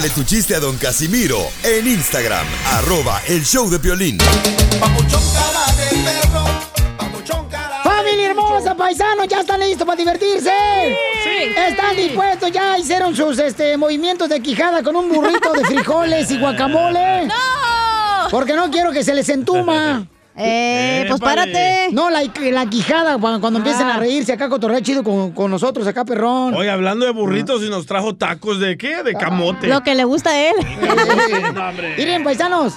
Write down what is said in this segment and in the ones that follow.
Mándale tu chiste a Don Casimiro en Instagram, arroba el show de violín. Familia hermosa, paisanos, ya están listos para divertirse. Sí. Están dispuestos, ya hicieron sus este, movimientos de quijada con un burrito de frijoles y guacamole. ¡No! Porque no quiero que se les entuma. Eh, pues párate. No, la, la quijada, cuando, cuando empiecen a reírse acá, cotorrear chido con, con nosotros acá, perrón. Oye, hablando de burritos, y nos trajo tacos de qué? De camote. Lo que le gusta a él. No. Miren, paisanos,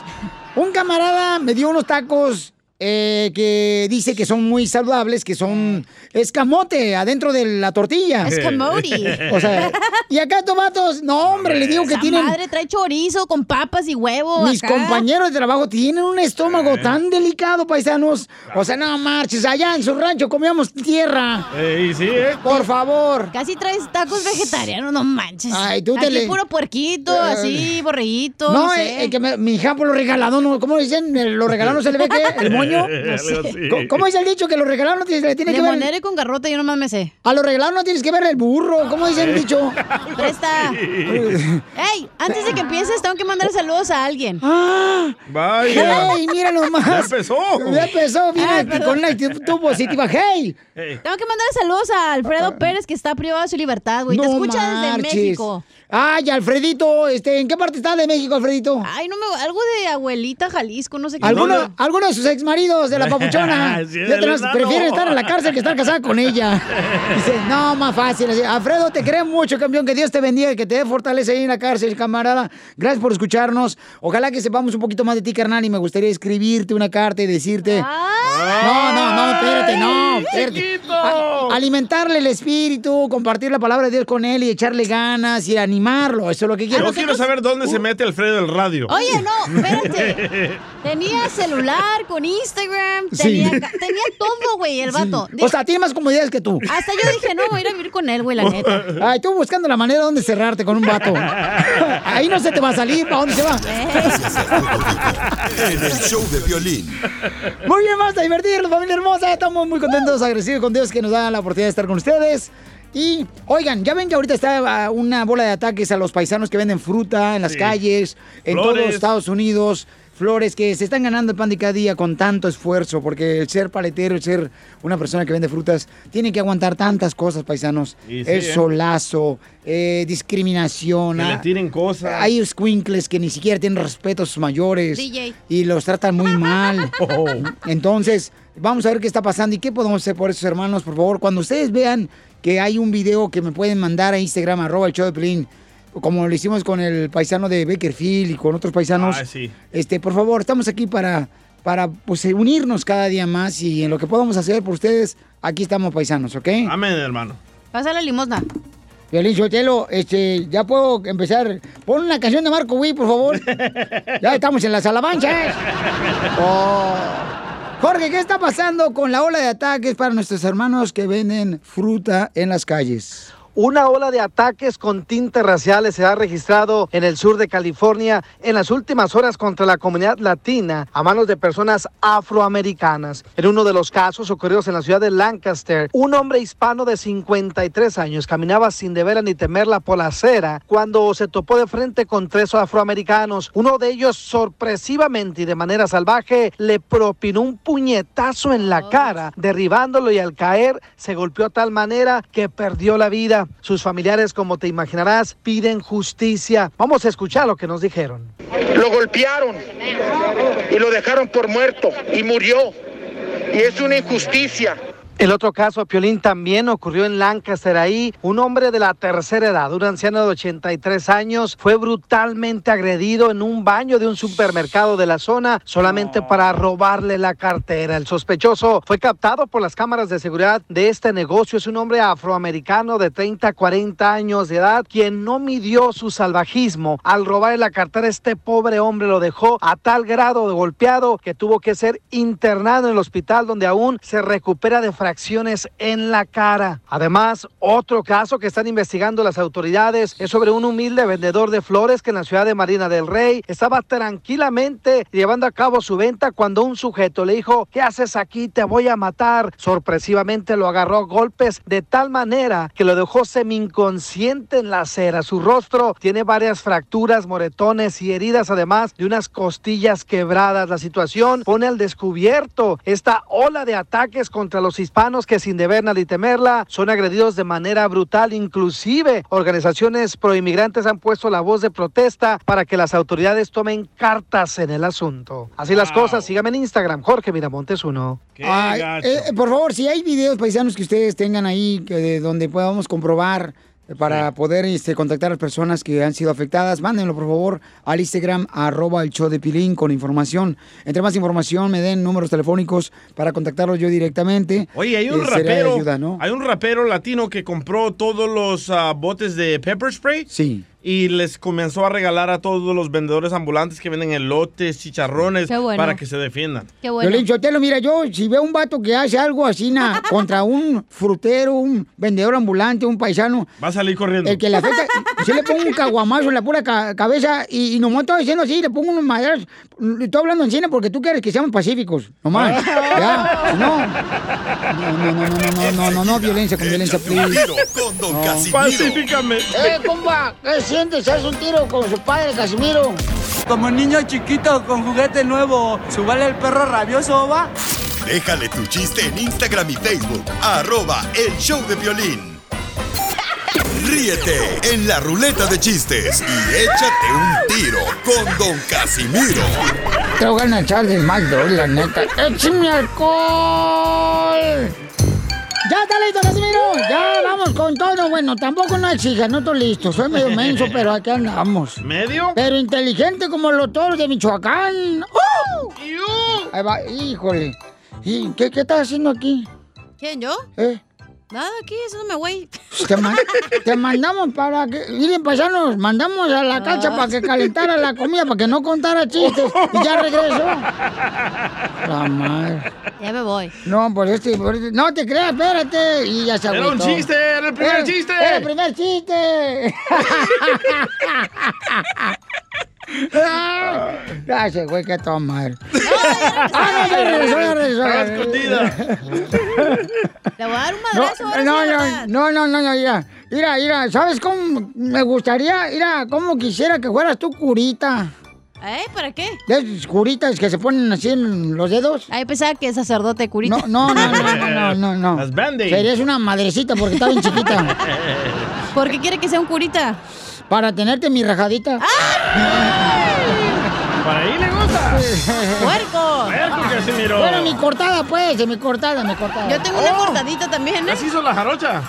un camarada me dio unos tacos eh, que dice que son muy saludables, que son escamote adentro de la tortilla. Escamote. O sea, y acá estos vatos, no, hombre, le digo que Esa tienen... madre trae chorizo con papas y huevo. Mis acá. compañeros de trabajo tienen un estómago tan delicado, paisanos. O sea, no marches, allá en su rancho comíamos tierra. Ey, sí, ¿eh? Por favor. Casi traes tacos vegetarianos, no manches. Ay, tú te Aquí le- puro puerquito, así, borreguito. No, No, eh, sé. eh, que me- mi hija por lo regalado, ¿no? ¿cómo dicen? ¿El- ¿Lo regalado no se le ve qué? ¿El moño? ¿Cómo- ¿Cómo es el dicho que lo regalado no tiene, se le que ver? monero y con garrote yo nomás me sé. A lo regalado no tienes que ver el burro. ¿Cómo dice el dicho? Presta. Ey, antes de que empieces, tengo que mandar saludos a alguien. ¡Ah! Vaya. ¡Hey! Mira nomás. Ya empezó. Ya empezó. Viene Ay, perdón. con una actitud positiva. ¡Hey! Ey. Tengo que mandar saludos a Alfredo Pérez, que está privado de su libertad, güey. Te No escucha desde marches. México. Ay, Alfredito, este, ¿en qué parte está de México, Alfredito? Ay, no me. Algo de abuelita Jalisco, no sé qué. ¿Alguno, alguno de sus exmaridos de la papuchona Sí, tenés- estar en la cárcel que estar casada con ella. Dice, no, más fácil. así. Alfredo, te queremos mucho, campeón. Que Dios te bendiga y que te dé fortaleza ahí en la cárcel, camarada. Gracias por escucharnos. Ojalá que sepamos un poquito más de ti, carnal. Y me gustaría escribirte una carta y decirte. No, no, no, espérate, no. espérate. A- alimentarle el espíritu, compartir la palabra de Dios con él y echarle ganas y animarlo. Eso es lo que quiero. Yo quiero saber dónde se mete Alfredo el radio. Oye, no, espérate. Tenía celular con Instagram, Sí. tenía, tenía todo, güey, el vato. O sea, tiene más comodidades que tú. Hasta yo dije, no, voy a ir a vivir con él, güey, la neta. Ay, tú buscando la manera donde cerrarte con un vato. Ahí no se te va a salir, ¿para dónde se va? En el show de violín. Muy bien, vamos a divertirnos, familia hermosa. Estamos muy contentos, agradecidos con Dios que nos da la oportunidad de estar con ustedes. Y, oigan, ya ven que ahorita está ah, una bola de ataques a los paisanos que venden fruta en las Sí. calles, en Flores. todos Estados Unidos. Flores que se están ganando el pan de cada día con tanto esfuerzo, porque el ser paletero, el ser una persona que vende frutas, tiene que aguantar tantas cosas, paisanos. Sí, el ¿eh? solazo, eh, discriminación. Que le ah, tiren cosas. hay squinkles que ni siquiera tienen respeto a sus mayores DJ. y los tratan muy mal. Oh. Entonces, vamos a ver qué está pasando y qué podemos hacer por esos hermanos, por favor. Cuando ustedes vean que hay un video que me pueden mandar a Instagram, arroba el show de Pelín, como lo hicimos con el paisano de Bakerfield y con otros paisanos, Ah, sí. este, por favor, estamos aquí para, para pues, unirnos cada día más y en lo que podamos hacer por ustedes, aquí estamos paisanos, ¿ok? Amén, hermano. Pasa la limosna. Violín Sotelo, este, ya puedo empezar. Pon una canción de Marco Witt, por favor. ya estamos en las alabanzas. Oh. Jorge, ¿qué está pasando con la ola de ataques para nuestros hermanos que venden fruta en las calles? Una ola de ataques con tintes raciales se ha registrado en el sur de California en las últimas horas contra la comunidad latina a manos de personas afroamericanas. En uno de los casos ocurridos en la ciudad de Lancaster, un hombre hispano de 53 años caminaba sin deber ni temerla por la acera cuando se topó de frente con tres afroamericanos. Uno de ellos sorpresivamente y de manera salvaje le propinó un puñetazo en la cara, derribándolo y al caer se golpeó de tal manera que perdió la vida. Sus familiares, como te imaginarás, piden justicia. Vamos a escuchar lo que nos dijeron. Lo golpearon y lo dejaron por muerto y murió. Y es una injusticia. El otro caso, Piolín, también ocurrió en Lancaster. Ahí, un hombre de la tercera edad, un anciano de 83 años, fue brutalmente agredido en un baño de un supermercado de la zona solamente para robarle la cartera. El sospechoso fue captado por las cámaras de seguridad de este negocio. Es un hombre afroamericano de 30 a 40 años de edad, quien no midió su salvajismo al robarle la cartera. Este pobre hombre lo dejó a tal grado de golpeado que tuvo que ser internado en el hospital donde aún se recupera de fracciones en la cara. Además, otro caso que están investigando las autoridades es sobre un humilde vendedor de flores que en la ciudad de Marina del Rey estaba tranquilamente llevando a cabo su venta cuando un sujeto le dijo, ¿qué haces aquí? Te voy a matar. Sorpresivamente lo agarró a golpes de tal manera que lo dejó semi-inconsciente en la acera. Su rostro tiene varias fracturas, moretones y heridas, además de unas costillas quebradas. La situación pone al descubierto esta ola de ataques contra los hispanos que sin deber nadie temerla son agredidos de manera brutal. Inclusive organizaciones proinmigrantes han puesto la voz de protesta para que las autoridades tomen cartas en el asunto. Así las cosas, síganme en Instagram, Jorge Miramontes uno. Ay, eh, por favor, si hay videos paisanos que ustedes tengan ahí que de donde podamos comprobar eh, para poder este, contactar a las personas que han sido afectadas, mándenlo por favor al Instagram arroba el show de Pilín con información. Entre más información me den números telefónicos para contactarlos yo directamente. Oye, hay un Eh, rapero, ayuda, ¿no? hay un rapero latino que compró todos los ah, botes de pepper spray. Sí. Y les comenzó a regalar a todos los vendedores ambulantes que venden elotes, chicharrones, Qué bueno. para que se defiendan. Violín Sotelo, mira, yo si veo un vato que hace algo así na, contra un frutero, un vendedor ambulante, un paisano, Va a salir corriendo. el que le afecta, yo le pongo un caguamazo en la pura ca- cabeza y, y nomás estoy diciendo así, le pongo unos madrazos. Estoy hablando en cine porque tú quieres que seamos pacíficos, nomás. ya, no. No, no, no, no, no, no, no, no, violencia con violencia, please. No. Pacíficamente. Eh, compa, ¿qué sientes? ¿Haz un tiro con su padre, Casimiro? Como niño chiquito con juguete nuevo, ¿subale el perro rabioso, va? Déjale tu chiste en Instagram y Facebook, arroba el show de violín. Ríete en la ruleta de chistes y échate un tiro con Don Casimiro. Te voy a echar de mal, la neta. ¡Échame alcohol! ¡Ya está listo, Casimiro! ¡Ya, vamos con todo! Bueno, tampoco no exija, no estoy listo. Soy medio menso, pero aquí andamos. ¿Medio? Pero inteligente como los toros de Michoacán. ¡Uh! Ahí va, híjole. ¿Y qué, qué estás haciendo aquí? ¿Quién, yo? ¿Eh? Nada, aquí, haciéndome güey. Te, ma- te mandamos para que. Miren, paisanos, mandamos a la cacha para que calentara la comida, para que no contara chistes. Y ya regresó. La madre. Ya me voy. No, por este, por este- No te creas, espérate. Y ya se Era un chiste, era el primer Era- chiste. Era el primer chiste. Ah, Ya se güey, que madre. Ah, no, ya regresó, ya escondida. Le voy a dar un No, madrazo ahora no, de no, no, no, no, no, mira, mira, mira, ¿sabes cómo me gustaría, mira, cómo quisiera que fueras tú curita? ¿Eh? ¿Para qué? ¿De esas curitas que se ponen así en los dedos? Ahí pensaba que es sacerdote curita. No, no, no, no, no, no, no. Las. Serías una madrecita porque está bien chiquita. ¿Por qué quiere que sea un curita? Para tenerte mi rajadita. Para ahí le gusta. ¡Puerco! Puerco, Casimiro. Bueno, mi cortada, pues, mi cortada, mi cortada. Yo tengo una cortadita también, ¿eh? Así hizo la jarocha.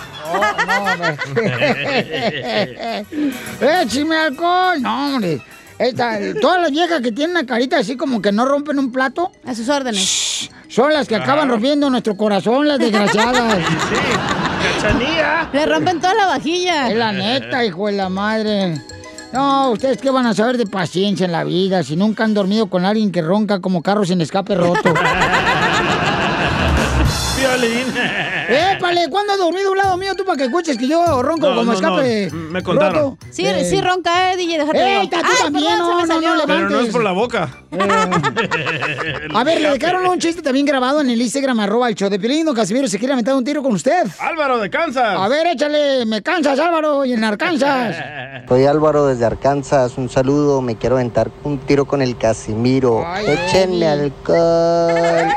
¡Échame alcohol! No, hombre. Esta- todas las viejas que tienen una carita así como que no rompen un plato. A sus órdenes. Son las que acaban rompiendo nuestro corazón, las desgraciadas. Cachanía. Le rompen toda la vajilla. Es la neta, hijo de la madre. No, ustedes qué van a saber de paciencia en la vida si nunca han dormido con alguien que ronca como carro sin escape roto. Violín. ¡Épale! ¿Cuándo has dormido a un lado mío tú para que escuches que yo ronco No, como no, escape no, me contaron. roto? Sí, Eh, sí ronca, eh, DJ, déjate ¡Ey, tú Ay, también! perdón, No, se me no, no, salió. levantes. Pero no es por la boca. A ver, le dejaron un chiste también grabado en el Instagram, arroba el show de Piolín. Don Casimiro se quiere aventar un tiro con usted. Álvaro de Kansas. A ver, échale, me cansas, Álvaro, y en Arkansas. Soy Álvaro desde Arkansas, un saludo, me quiero aventar un tiro con el Casimiro. Ay, Échenme alcohol.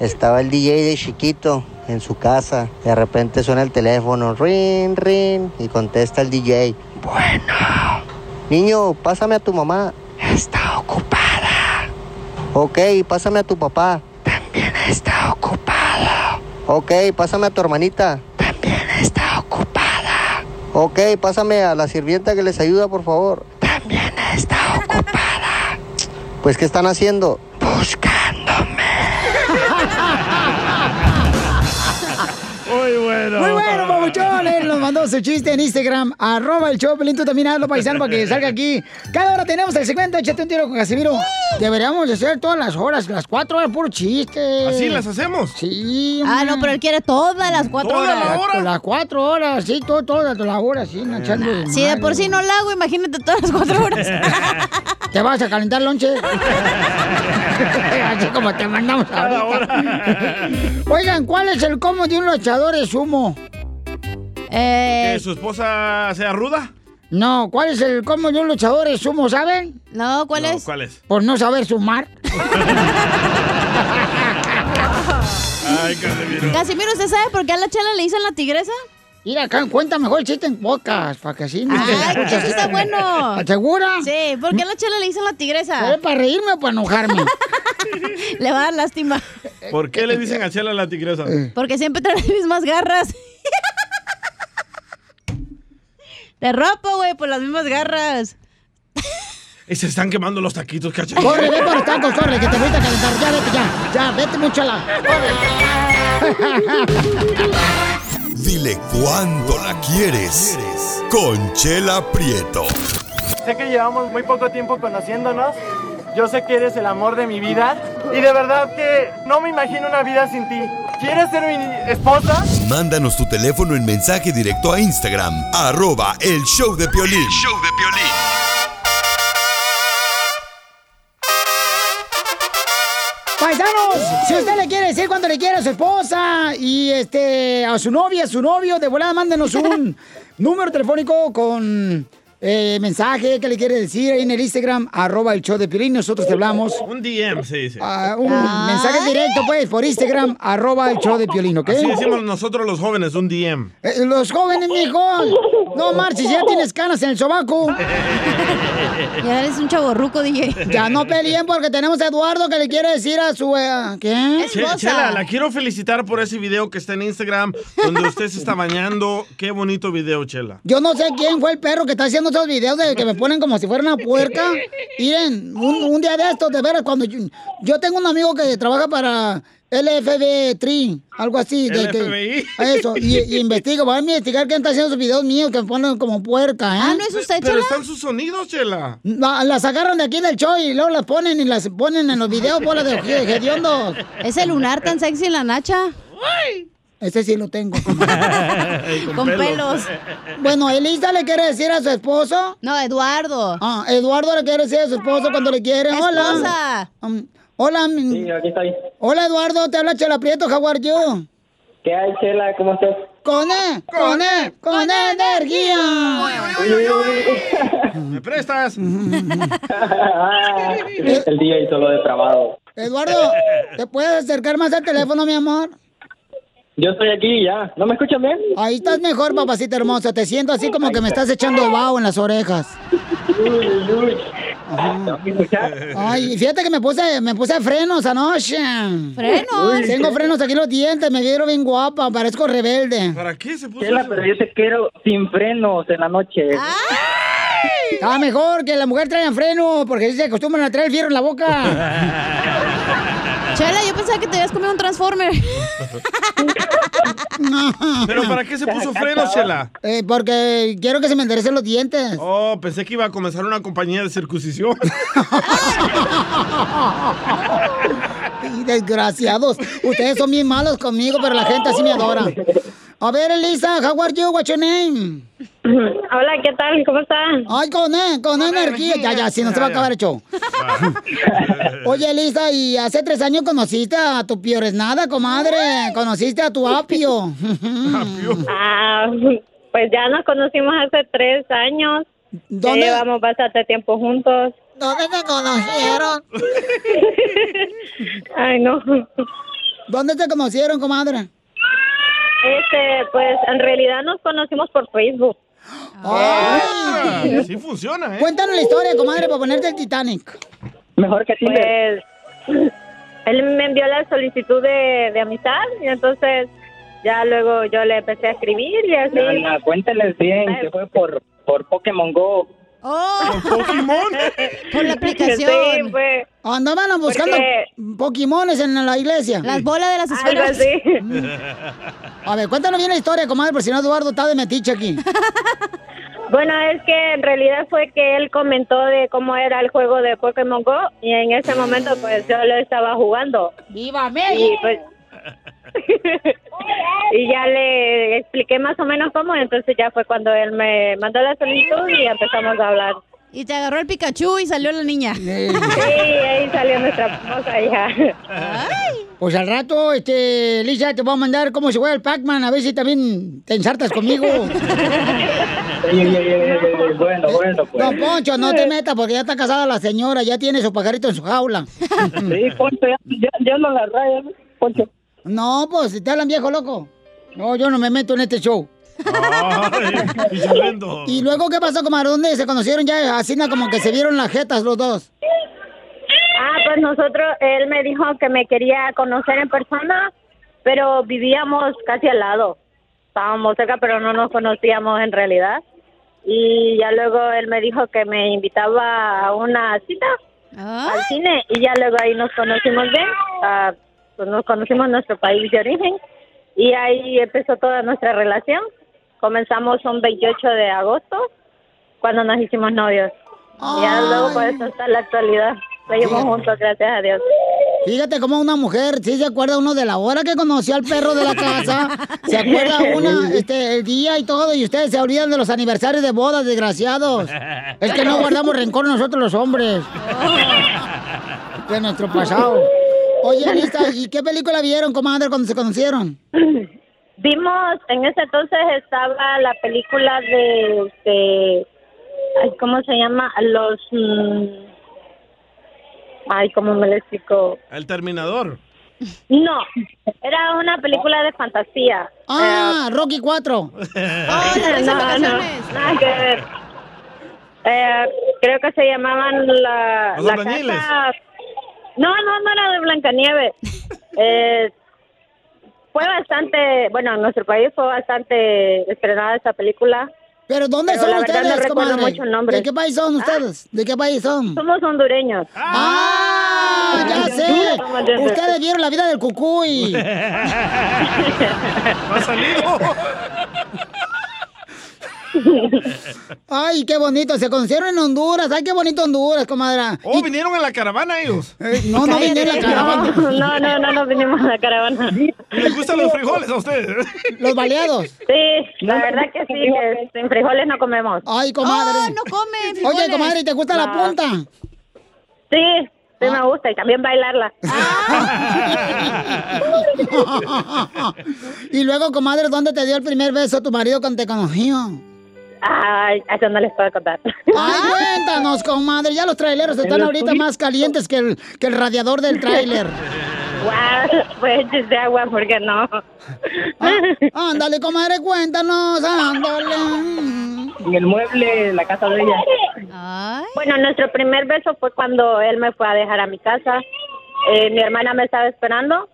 Estaba el DJ de chiquito en su casa. De repente suena el teléfono, rin, rin, y contesta el DJ. Bueno. Niño, pásame a tu mamá. Está ocupada. Ok, pásame a tu papá. También está ocupado. Ok, pásame a tu hermanita. También está ocupada. Ok, pásame a la sirvienta que les ayuda, por favor. También está ocupada. Pues, ¿qué están haciendo? Muy bueno. Muy mandó su chiste en Instagram. Arroba el show, Pelín, tú también hazlo, paisano, para que salga aquí. Cada hora tenemos el segmento Échate un tiro con Casimiro. Deberíamos de hacer todas las horas, las cuatro horas, puro chiste. ¿Así las hacemos? Sí. Ah, no, pero él quiere todas las cuatro ¿Toda la horas. hora? Las cuatro horas, sí, todo, todas las horas, sí, echando Si de madre. por sí no la hago, imagínate todas las cuatro horas. ¿Te vas a calentar lonche? Así como te mandamos ahorita. Oigan, ¿cuál es el cómo de un luchador de sumo? Eh, ¿Que su esposa sea ruda? No, ¿cuál es el cómo de un luchador de sumo, saben? no, ¿cuál No, es? ¿Cuál es? Por no saber sumar. Ay, Casimiro. Casimiro, ¿usted sabe por qué a la chela le dicen la tigresa? Mira, acá cuenta mejor el chiste en pocas, para que así no te Ay, escuches. eso está bueno. ¿Segura? Sí, ¿por qué a la chela le dicen la ¿Es tigresa? para reírme o para enojarme? Le va a dar lástima. ¿Por qué le dicen a Chela la tigresa? Porque siempre trae las mismas garras. De ropa, güey, por las mismas garras. Y se están quemando los taquitos, cacha. corre, ve por los tacos, corre, que te voy a calentar. Ya, vete, ya. Ya, vete mucho la... Dile cuándo la quieres. Conchela Prieto. Sé que llevamos muy poco tiempo conociéndonos. Yo sé que eres el amor de mi vida. Y de verdad que no me imagino una vida sin ti. ¿Quieres ser mi esposa? Mándanos tu teléfono en mensaje directo a Instagram. Arroba el show de Piolín. show de Paisanos, si usted le quiere decir cuando le quiere a su esposa y este a su novia, a su novio, de volada mándenos un número telefónico con eh, mensaje que le quiere decir ahí en el Instagram, arroba el show de Piolín, nosotros te hablamos. Un DM se dice. Ah, un mensaje directo, pues, por Instagram, arroba el show de Piolín, ¿ok? Así decimos nosotros los jóvenes, un DM. Eh, los jóvenes, mijo. No marches, ya tienes canas en el sobaco. Ya eres un chaborruco, DJ. Ya no peleen porque tenemos a Eduardo que le quiere decir a su... eh, ¿Qué? Che- Chela, la quiero felicitar por ese video que está en Instagram donde usted se está bañando. Qué bonito video, Chela. Yo no sé quién fue el perro que está haciendo esos videos de que me ponen como si fuera una puerca. Miren, un, un día de estos, de veras, cuando yo, yo tengo un amigo que trabaja para LFB Tri, algo así. De que- LFBI. eso, y, y investigo, va a investigar quién está haciendo esos videos míos que me ponen como puerca, ¿eh? Ah, ¿no es usted, Pero chela? están sus sonidos, Chela. La- las agarran de aquí del show y luego las ponen y las ponen en los videos bolas de hediondos. Ese lunar tan sexy en la nacha. Ese sí lo tengo. Con pelos. Bueno, Elisa le quiere decir a su esposo. No, Eduardo. Ah, Eduardo le quiere decir a su esposo cuando le quiere. Hola. Esposa. Um, hola. Sí, aquí estoy. Hola, Eduardo. Te habla Chela Prieto, how are you? ¿Qué hay, Chela? ¿Cómo estás? Con E, con E, con energía. ¿Me prestas? el día y solo de trabajo. Eduardo, ¿te puedes acercar más al teléfono, mi amor? Yo estoy aquí ya. ¿No me escuchan bien? Ahí estás mejor, papacita hermosa. Te siento así como que me estás echando vaho en las orejas. Uy, uy, uy. ¿Tengo que escuchar? Ay, fíjate que me puse, me puse frenos anoche. ¿Frenos? Tengo frenos aquí en los dientes, me vieron bien guapa, parezco rebelde. ¿Para qué se puso Chela, pero yo te quiero sin frenos en la noche. Está mejor que la mujer traiga freno, porque se acostumbran a traer el fierro en la boca. Chela, yo pensaba que te habías comido un Transformer. ¿Pero para qué se puso frenos, Chela? Eh, porque quiero que se me enderecen los dientes. Oh, pensé que iba a comenzar una compañía de circuncisión. Desgraciados. Ustedes son bien malos conmigo, pero la gente así me adora. A ver, Elisa, how are you? What's your name? Hola, ¿qué tal? ¿Cómo está? Ay, con E, con energía. Ya, ya, si no se va a acabar el show. Oye, Elisa, ¿y hace tres años conociste a tu piores nada, comadre? ¿Conociste a tu apio? Ah, pues ya nos conocimos hace tres años. Ya ¿Dónde? llevamos bastante tiempo juntos. ¿Dónde te conocieron? Ay, no. ¿Dónde te conocieron, comadre? Este, pues en realidad nos conocimos por Facebook. Ay. Sí funciona, ¿eh? Cuéntanos la historia, comadre, para ponerte el Titanic. Mejor que Tinder. Pues él me envió la solicitud de, de amistad y entonces ya luego yo le empecé a escribir y así. Ana, cuéntales bien que fue por, por Pokémon Go. ¡Oh! ¿Por Pokémon? Por la aplicación. Sí, fue. Andaban buscando Porque- Pokémones en la iglesia. Las bolas de las Algo esferas. así. A ver, cuéntanos bien la historia, comadre, por si no Eduardo está de metiche aquí. Bueno, es que en realidad fue que él comentó de cómo era el juego de Pokémon Go y en ese momento pues yo lo estaba jugando. ¡Viva Y México! pues y ya le expliqué más o menos cómo, entonces ya fue cuando él me mandó la solicitud y empezamos a hablar. Y te agarró el Pikachu y salió la niña. Sí, ahí salió nuestra hermosa hija. Pues al rato, este, Lisa, te voy a mandar cómo se juega el Pac-Man, a ver si también te ensartas conmigo. Ey, ey, ey, ey, bueno, bueno, pues. No, Poncho, no te metas porque ya está casada la señora, ya tiene su pajarito en su jaula. Sí, Poncho, ya, ya, ya no la raya, Poncho. No, pues, si te hablan viejo loco. No, yo no me meto en este show. Ay. ¿Y luego qué pasó, comadre? ¿Dónde se conocieron ya? Así como que se vieron las jetas los dos. Ah, pues nosotros, él me dijo que me quería conocer en persona, pero vivíamos casi al lado. Estábamos cerca, pero no nos conocíamos en realidad. Y ya luego él me dijo que me invitaba a una cita al cine y ya luego ahí nos conocimos bien. Pues nos conocimos en nuestro país de origen y ahí empezó toda nuestra relación. Comenzamos un 28 de agosto cuando nos hicimos novios. Y ya luego pues hasta la actualidad. Seguimos juntos, gracias a Dios. Fíjate cómo una mujer, sí se acuerda uno de la hora que conoció al perro de la casa, se acuerda una, este, el día y todo, y ustedes se olvidan de los aniversarios de bodas, desgraciados. Es que no guardamos rencor nosotros los hombres. De nuestro pasado. Oye, Lisa, ¿y qué película vieron, comadre, cuando se conocieron? Vimos, en ese entonces estaba la película de, este, ay, ¿cómo se llama? Los, mm, ay, ¿cómo me lo explico? El Terminador. No, era una película de fantasía. Ah, Rocky 4. no, no, nada que ver. Eh, creo que se llamaban la, Los la casa. No, no, no era de Blancanieves. eh, fue bastante, bueno, en nuestro país fue bastante estrenada esta película. ¿Pero dónde Pero son la verdad ustedes, no recuerdo mucho el nombre. ¿De qué país son ustedes? ¿De qué país son? Somos hondureños. ¡Ah! ¡Ya sé! Ustedes vieron la vida del cucuy. ¿No ha salido? Ay, qué bonito. Se conocieron en Honduras. Ay, qué bonito Honduras, comadre. Oh, vinieron en la caravana ellos. Eh, no, no vinieron en la caravana. No, no, no, no vinimos a la caravana. ¿Les gustan los frijoles a ustedes? Los baleados. Sí, la verdad que sí, que sin frijoles no comemos. Ay, comadre. Oh, no comen frijoles. Oye, comadre, ¿te gusta la No. punta? Sí, sí me gusta y también bailarla. y luego, comadre, ¿dónde te dio el primer beso tu marido cuando te conoció? Ay, eso no les puedo contar. Ay, cuéntanos, comadre. Ya los traileros están ahorita más calientes que el, que el radiador del tráiler. Wow, pues de agua, porque no. Ah, ándale, comadre, cuéntanos, ándale. En el mueble, la casa de ella. Bueno, nuestro primer beso fue cuando él me fue a dejar a mi casa. Eh, mi hermana me estaba esperando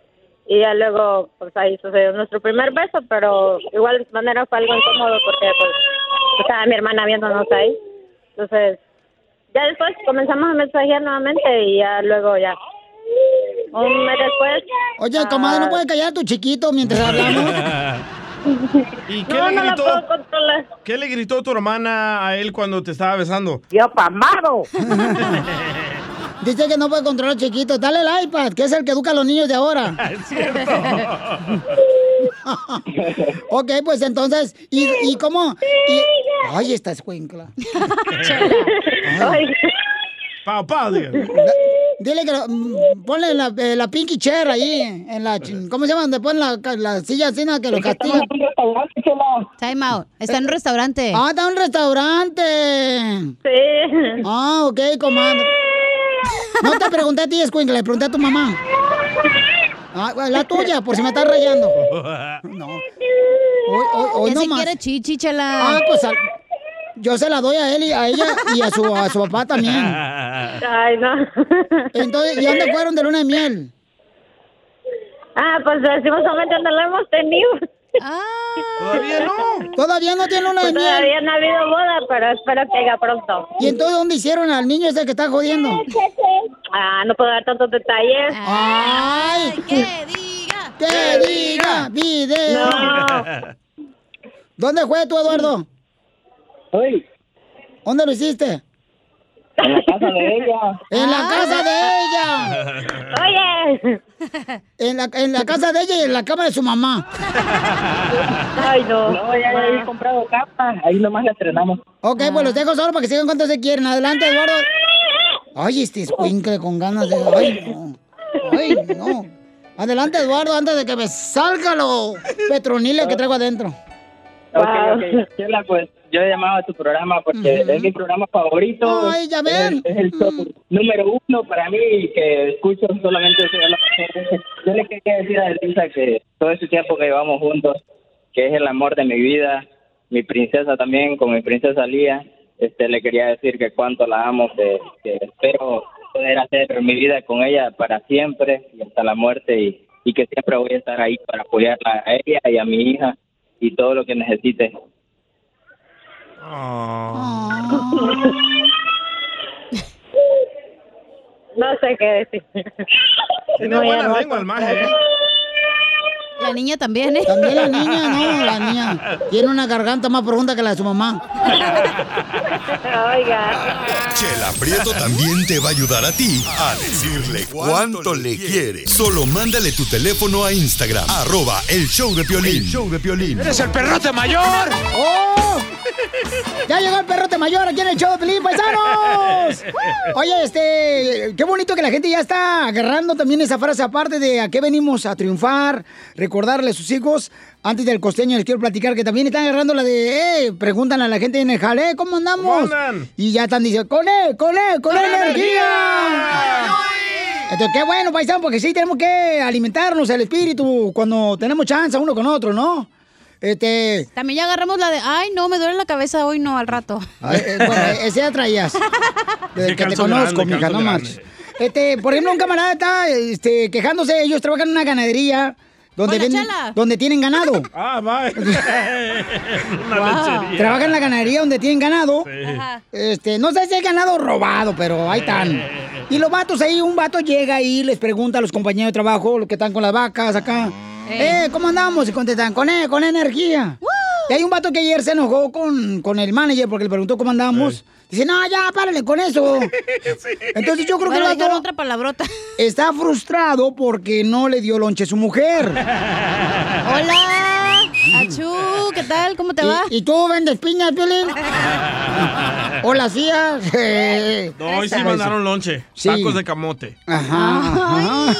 y ya luego, pues ahí sucedió nuestro primer beso, pero igual de manera fue algo incómodo porque pues estaba mi hermana viéndonos ahí. Entonces, ya después comenzamos a mensajear nuevamente y ya luego ya. Un mes después. Oye, comadre, ¿no puedes callar a tu chiquito mientras hablamos? ¿Y qué No, le no gritó? controlar. ¿Qué le gritó tu hermana a él cuando te estaba besando? Yo pamado. Dice que no puede controlar al chiquito. Dale el iPad, que es el que educa a los niños de ahora. Es cierto. ok, pues entonces, ¿y, y cómo? Y- Ay, esta escuincla. Ay. Pau, pau. Dile que mm, ponle la, eh, la pinky chair ahí, en la, ¿cómo se llama? Donde ponen la, la silla así, ¿no? que lo castigan. Time out. Está en un restaurante. Ah, está en un restaurante. Sí. Ah, ok, comadre. No te pregunté a ti, escuincla, le pregunté a tu mamá. Ah, la tuya, por si me estás rayando. No. Hoy, hoy, hoy no si más. quiere chichi, chela. Ah, pues al- yo se la doy a él y a ella y a su, a su papá también. Ay, no. Entonces, ¿y dónde fueron de luna de miel? Ah, pues lastimosamente no lo hemos tenido. Todavía no. Todavía no tiene una Pues todavía no ha habido boda, pero espero que haya pronto. ¿Y entonces dónde hicieron al niño ese que está jodiendo? Ah, no puedo dar tantos detalles. ¡Ay! ¡Que diga! ¡Que diga! ¡Video! No. ¿Dónde fue tú, Eduardo? Hoy, ¿Dónde lo hiciste? En la casa de ella. En la casa de ella. Oye. En la, en la casa de ella y en la cama de su mamá. Ay, no. No, ya había comprado capa, ahí nomás la estrenamos. Ok, pues los dejo solo para que sigan cuanto se quieren. Adelante, Eduardo. Ay, este escuincle con ganas de... Ay, no. Ay, no. Adelante, Eduardo, antes de que me salga lo petronile que traigo adentro. Ok, ok. Chela, pues yo he llamado a tu programa porque es mi programa favorito. Ay, ya ven. Es, es el show número uno para mí que escucho solamente eso. Yo le quería decir a Elisa que todo ese tiempo que llevamos juntos, que es el amor de mi vida, mi princesa también, con mi princesa Lía, este, le quería decir que cuánto la amo, que, que espero poder hacer mi vida con ella para siempre y hasta la muerte y, y que siempre voy a estar ahí para apoyarla a ella y a mi hija y todo lo que necesite. No sé qué decir. Tiene buena lengua el maje. ¿eh? La niña también, ¿eh? También la niña, no, la niña. Tiene una garganta más profunda que la de su mamá. Oiga. Chela Prieto también te va a ayudar a ti a decirle cuánto le quiere. Solo mándale tu teléfono a Instagram, arroba el show de Piolín. El show de Piolín. ¡Eres el perrote mayor! ¡Oh! ¡Ya llegó el perrote mayor aquí en el show de Pelín, paisanos! Oye, este, qué bonito que la gente ya está agarrando también esa frase aparte de a qué venimos a triunfar, recordarle a sus hijos. Antes del costeño les quiero platicar que también están agarrando la de, eh, preguntan a la gente en el jale, ¿cómo andamos? ¿Cómo andan? Y ya están diciendo, con él, con él, con él, energía. Entonces, qué bueno, paisano, porque sí tenemos que alimentarnos el espíritu cuando tenemos chance uno con otro, ¿no? Este, También ya agarramos la de, ay, no, me duele la cabeza hoy, no, al rato. Ay, eh, bueno, ese ya traías. Desde que te conozco, grande, mija, no marches. Este, por ejemplo, un camarada está este, quejándose, ellos trabajan en una ganadería donde, venden- tienen ganado. Ah, va. Lechería. Trabajan en la ganadería donde tienen ganado. Este, no sé si es ganado robado, pero ahí están. Y los vatos ahí, un vato llega y les pregunta a los compañeros de trabajo, los que están con las vacas acá. Eh, ¿cómo andamos? Y contestan, con E, con energía. Y hay un vato que ayer se enojó con, con el manager porque le preguntó cómo andamos. Dice, no, ya, párale con eso. Entonces yo creo que el vato otra palabrota. está frustrado porque no le dio lonche a su mujer. Hola, Achú, ¿qué tal? ¿Cómo te va? ¿Y, y tú vendes piñas, Piolín? Hola, tía. No, hoy sí mandaron lonche. Sí. Tacos de camote. Ajá.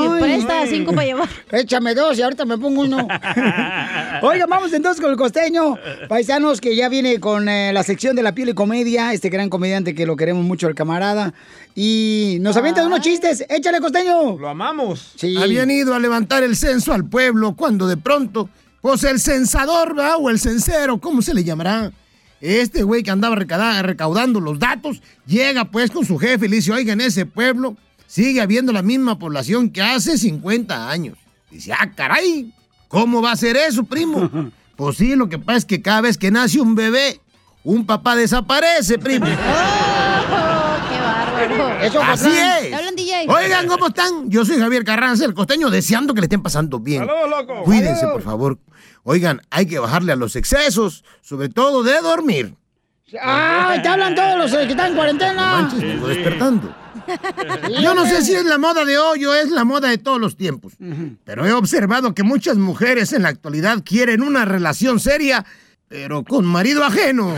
Ay, presta cinco para llevar. Échame dos y ahorita me pongo uno. Oiga, vamos entonces con el costeño. Paisanos que ya viene con eh, la sección de la piel y comedia. Este gran comediante que lo queremos mucho, el camarada. Y nos avienta unos chistes. Échale, costeño. Lo amamos. Sí. Habían ido a levantar el censo al pueblo cuando de pronto, pues el censador, ¿verdad? O el censero, ¿cómo se le llamará? Este güey que andaba recaudando los datos, llega pues con su jefe y le dice, oiga, en ese pueblo sigue habiendo la misma población que hace 50 años. Dice, ah, caray, ¿cómo va a ser eso, primo? Pues sí, lo que pasa es que cada vez que nace un bebé, un papá desaparece, primo. Oh, qué bárbaro. Eso, Así es. Oigan, ¿cómo están? Yo soy Javier Carranza, el costeño, deseando que le estén pasando bien. ¡Saludos, loco! Cuídense, por favor. Oigan, hay que bajarle a los excesos, sobre todo de dormir. ¡Ay, te hablan todos los eh, que están en No cuarentena! manches, vengo despertando. Yo no sé si es la moda de hoy o es la moda de todos los tiempos, pero he observado que muchas mujeres en la actualidad quieren una relación seria, pero con marido ajeno.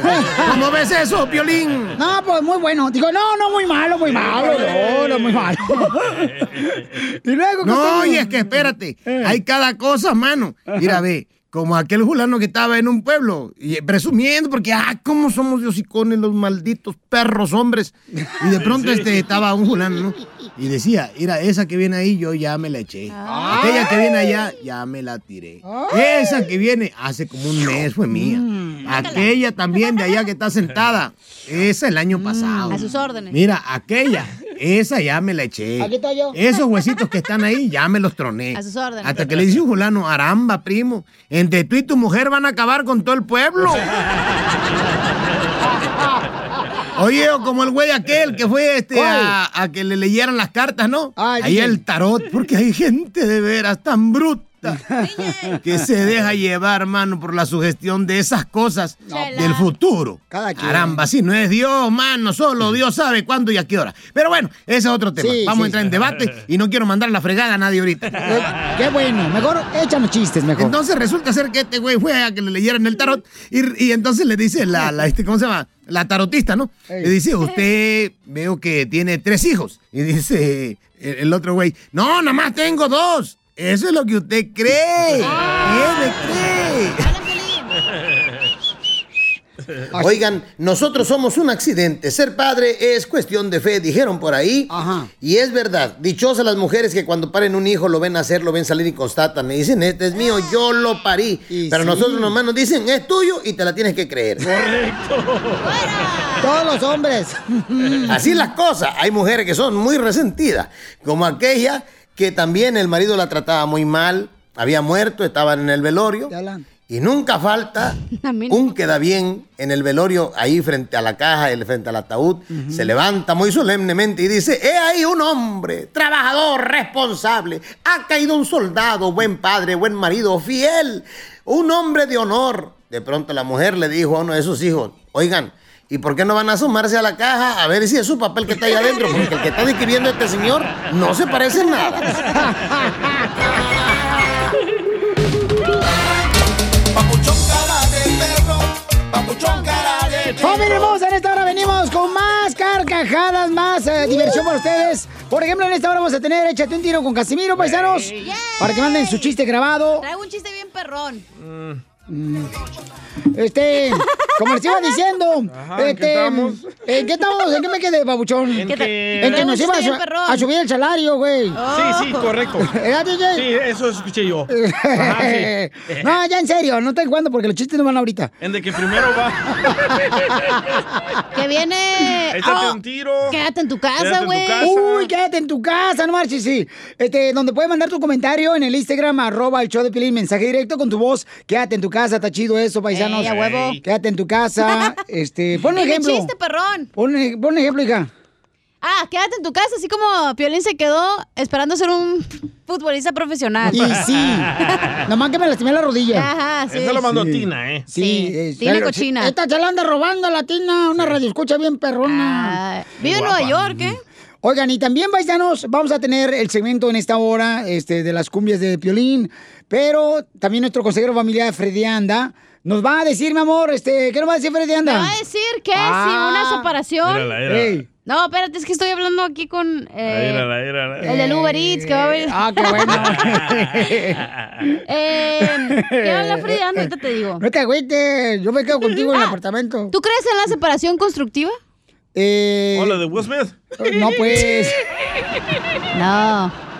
¿Cómo ves eso, Piolín? No, pues muy bueno. Digo, no, no, muy malo, muy malo. No, no, muy malo. y luego, No, y es que espérate, hay cada cosa, mano. Mira, ve, como aquel fulano que estaba en un pueblo, y presumiendo, porque, ah, cómo somos de hocicones los malditos perros hombres. Y de pronto este estaba un fulano, ¿no? Y decía, mira, esa que viene ahí, yo ya me la eché. Aquella que viene allá, ya me la tiré. Esa que viene, hace como un mes fue mía. Aquella también de allá que está sentada, esa el año pasado. A sus órdenes. Mira, aquella, Esa ya me la eché. Aquí estoy yo. Esos huesitos que están ahí ya me los troné. A sus órdenes. Hasta que le dice un fulano, aramba, primo, entre tú y tu mujer van a acabar con todo el pueblo. Oye, o como el güey aquel que fue este a, a que le leyeran las cartas, ¿no? Ahí DJ. el tarot, porque hay gente de veras tan bruta que se deja llevar, mano, por la sugestión de esas cosas del futuro. Cada quien. Caramba, si no es Dios, mano, solo Dios sabe cuándo y a qué hora. Pero bueno, ese es otro tema. Sí, Vamos sí, a entrar en debate y no quiero mandar la fregada a nadie ahorita. Eh, Qué bueno, mejor échanos chistes, mejor. Entonces resulta ser que este güey fue a que le leyeran el tarot y, y entonces le dice la, la, este, ¿cómo se llama? La tarotista, ¿no? Le dice, usted veo que tiene tres hijos. Y dice el, el otro güey, no, nada más tengo dos. Eso es lo que usted cree. Tiene cree. Oigan, nosotros somos un accidente. Ser padre es cuestión de fe, dijeron por ahí. Y es verdad. Dichosas las mujeres que cuando paren un hijo lo ven nacer, lo ven salir y constatan. Me dicen, este es mío, yo lo parí. Pero sí. nosotros nomás nos dicen, es tuyo y te la tienes que creer. Todos los hombres. Así las cosas. Hay mujeres que son muy resentidas, como aquella que también el marido la trataba muy mal, había muerto, estaban en el velorio. Y nunca falta un queda bien en el velorio, ahí frente a la caja, frente al ataúd, se levanta muy solemnemente y dice, he ahí un hombre, trabajador, responsable, ha caído un soldado, buen padre, buen marido, fiel, un hombre de honor. De pronto la mujer le dijo a uno de sus hijos, oigan, ¿y por qué no van a asomarse a la caja a ver si es su papel que está ahí adentro? Porque el que está describiendo este señor no se parece en nada. Familia hermosa, en esta hora venimos con más carcajadas, más eh, diversión para ustedes. Por ejemplo, en esta hora vamos a tener Échate un tiro con Casimiro, paisanos. Para que manden su chiste grabado. Traigo un chiste bien perrón. Este, como les iba diciendo, Ajá, ¿en qué este, estamos? ¿en qué estamos? ¿En qué me quedé, babuchón? En que- En que Traigo nos iba a, chiste su- bien perrón. a subir el salario, güey. Sí, sí, correcto. ¿Verdad, DJ? Sí, eso escuché yo. Ajá, sí. no, ya en serio, no estoy jugando porque los chistes no van ahorita. En de que primero va. Que viene. Échate Oh, un tiro. Quédate en tu casa, güey. Uy, quédate en tu casa, no marches, sí. Este, donde puedes mandar tu comentario en el Instagram, arroba el show de Pilín, mensaje directo con tu voz. Quédate en tu casa, está chido eso, paisanos. Ey, a huevo. Quédate en tu casa. Este, pon un ejemplo. chiste, perrón. Pon, pon un ejemplo, hija. Ah, quédate en tu casa, así como Piolín se quedó esperando ser un futbolista profesional. Y sí. Nomás que me lastimé la rodilla. Ajá, sí. Esa lo mandó Sí. Tina, ¿eh? Sí, Sí, es- Tina pero- cochina. Esta se la anda robando a la Tina, una radio escucha bien perrona. Ah, vive en Nueva York, ¿eh? Oigan, y también, paisanos, vamos a tener el segmento en esta hora este, de las cumbias de Piolín, pero también nuestro consejero familiar, Freddy Anda, nos va a decir, mi amor, este, ¿qué nos va a decir Freddy Anda? Me va a decir que Ah. si una separación. Mírala, mírala. Ey. No, espérate, es que estoy hablando aquí con eh, Mírala, mírala. el del Uber Eats, que va a ver. Ah, qué bueno. Eh, ¿Qué habla Freddy Anda? Ahorita te digo. no te agüites, yo me quedo contigo en el Ah, apartamento. ¿Tú crees en la separación constructiva? Eh, Hola, de Will Smith. no, pues. No.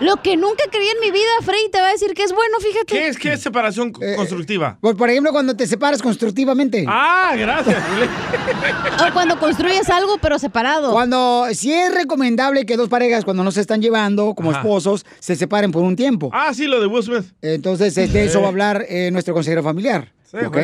Lo que nunca creí en mi vida, Freddy te va a decir que es bueno, fíjate. ¿Qué es, qué es separación co- constructiva? Por, por ejemplo, cuando te separas constructivamente. Ah, gracias. O cuando construyes algo, pero separado. Cuando, si es recomendable que dos parejas, cuando no se están llevando como Ajá. esposos, se separen por un tiempo. Ah, sí, lo de Will Smith. Entonces, de eso va a hablar eh, nuestro consejero familiar. Sí, ¿ok?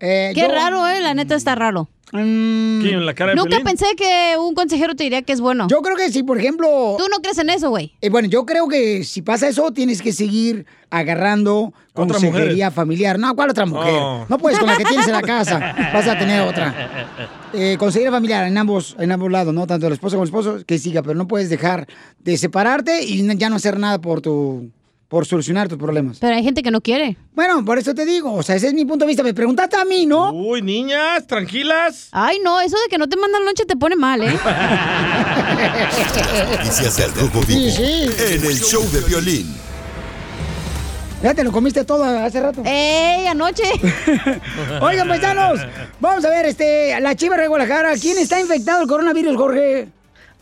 Eh, Qué yo- raro, eh, la neta está raro. Mm, ¿Quién? ¿La cara de Nunca pensé que un consejero te diría que es bueno. Yo creo que si, por ejemplo... Tú no crees en eso, güey. eh, bueno, yo creo que si pasa eso, tienes que seguir agarrando Otras consejería familiar. No, ¿cuál otra mujer? Oh. No puedes con la que tienes en la casa. Vas a tener otra. Eh, consejería familiar en ambos, en ambos lados, ¿no? Tanto el esposo como el esposo, que siga, pero no puedes dejar de separarte y ya no hacer nada por tu por solucionar tus problemas. Pero hay gente que no quiere. Bueno, por eso te digo, o sea, ese es mi punto de vista. Me preguntaste a mí, ¿no? Uy, niñas, tranquilas. Ay, no, eso de que no te mandan lonche te pone mal, ¿eh? Noticias del Rojo Sí, Vivo sí. en el show de violín. Ya te lo comiste todo hace rato. ¡Ey, anoche! Oigan, paisanos, vamos a ver, este, la chiva de Guadalajara. ¿Quién está infectado el coronavirus, Jorge?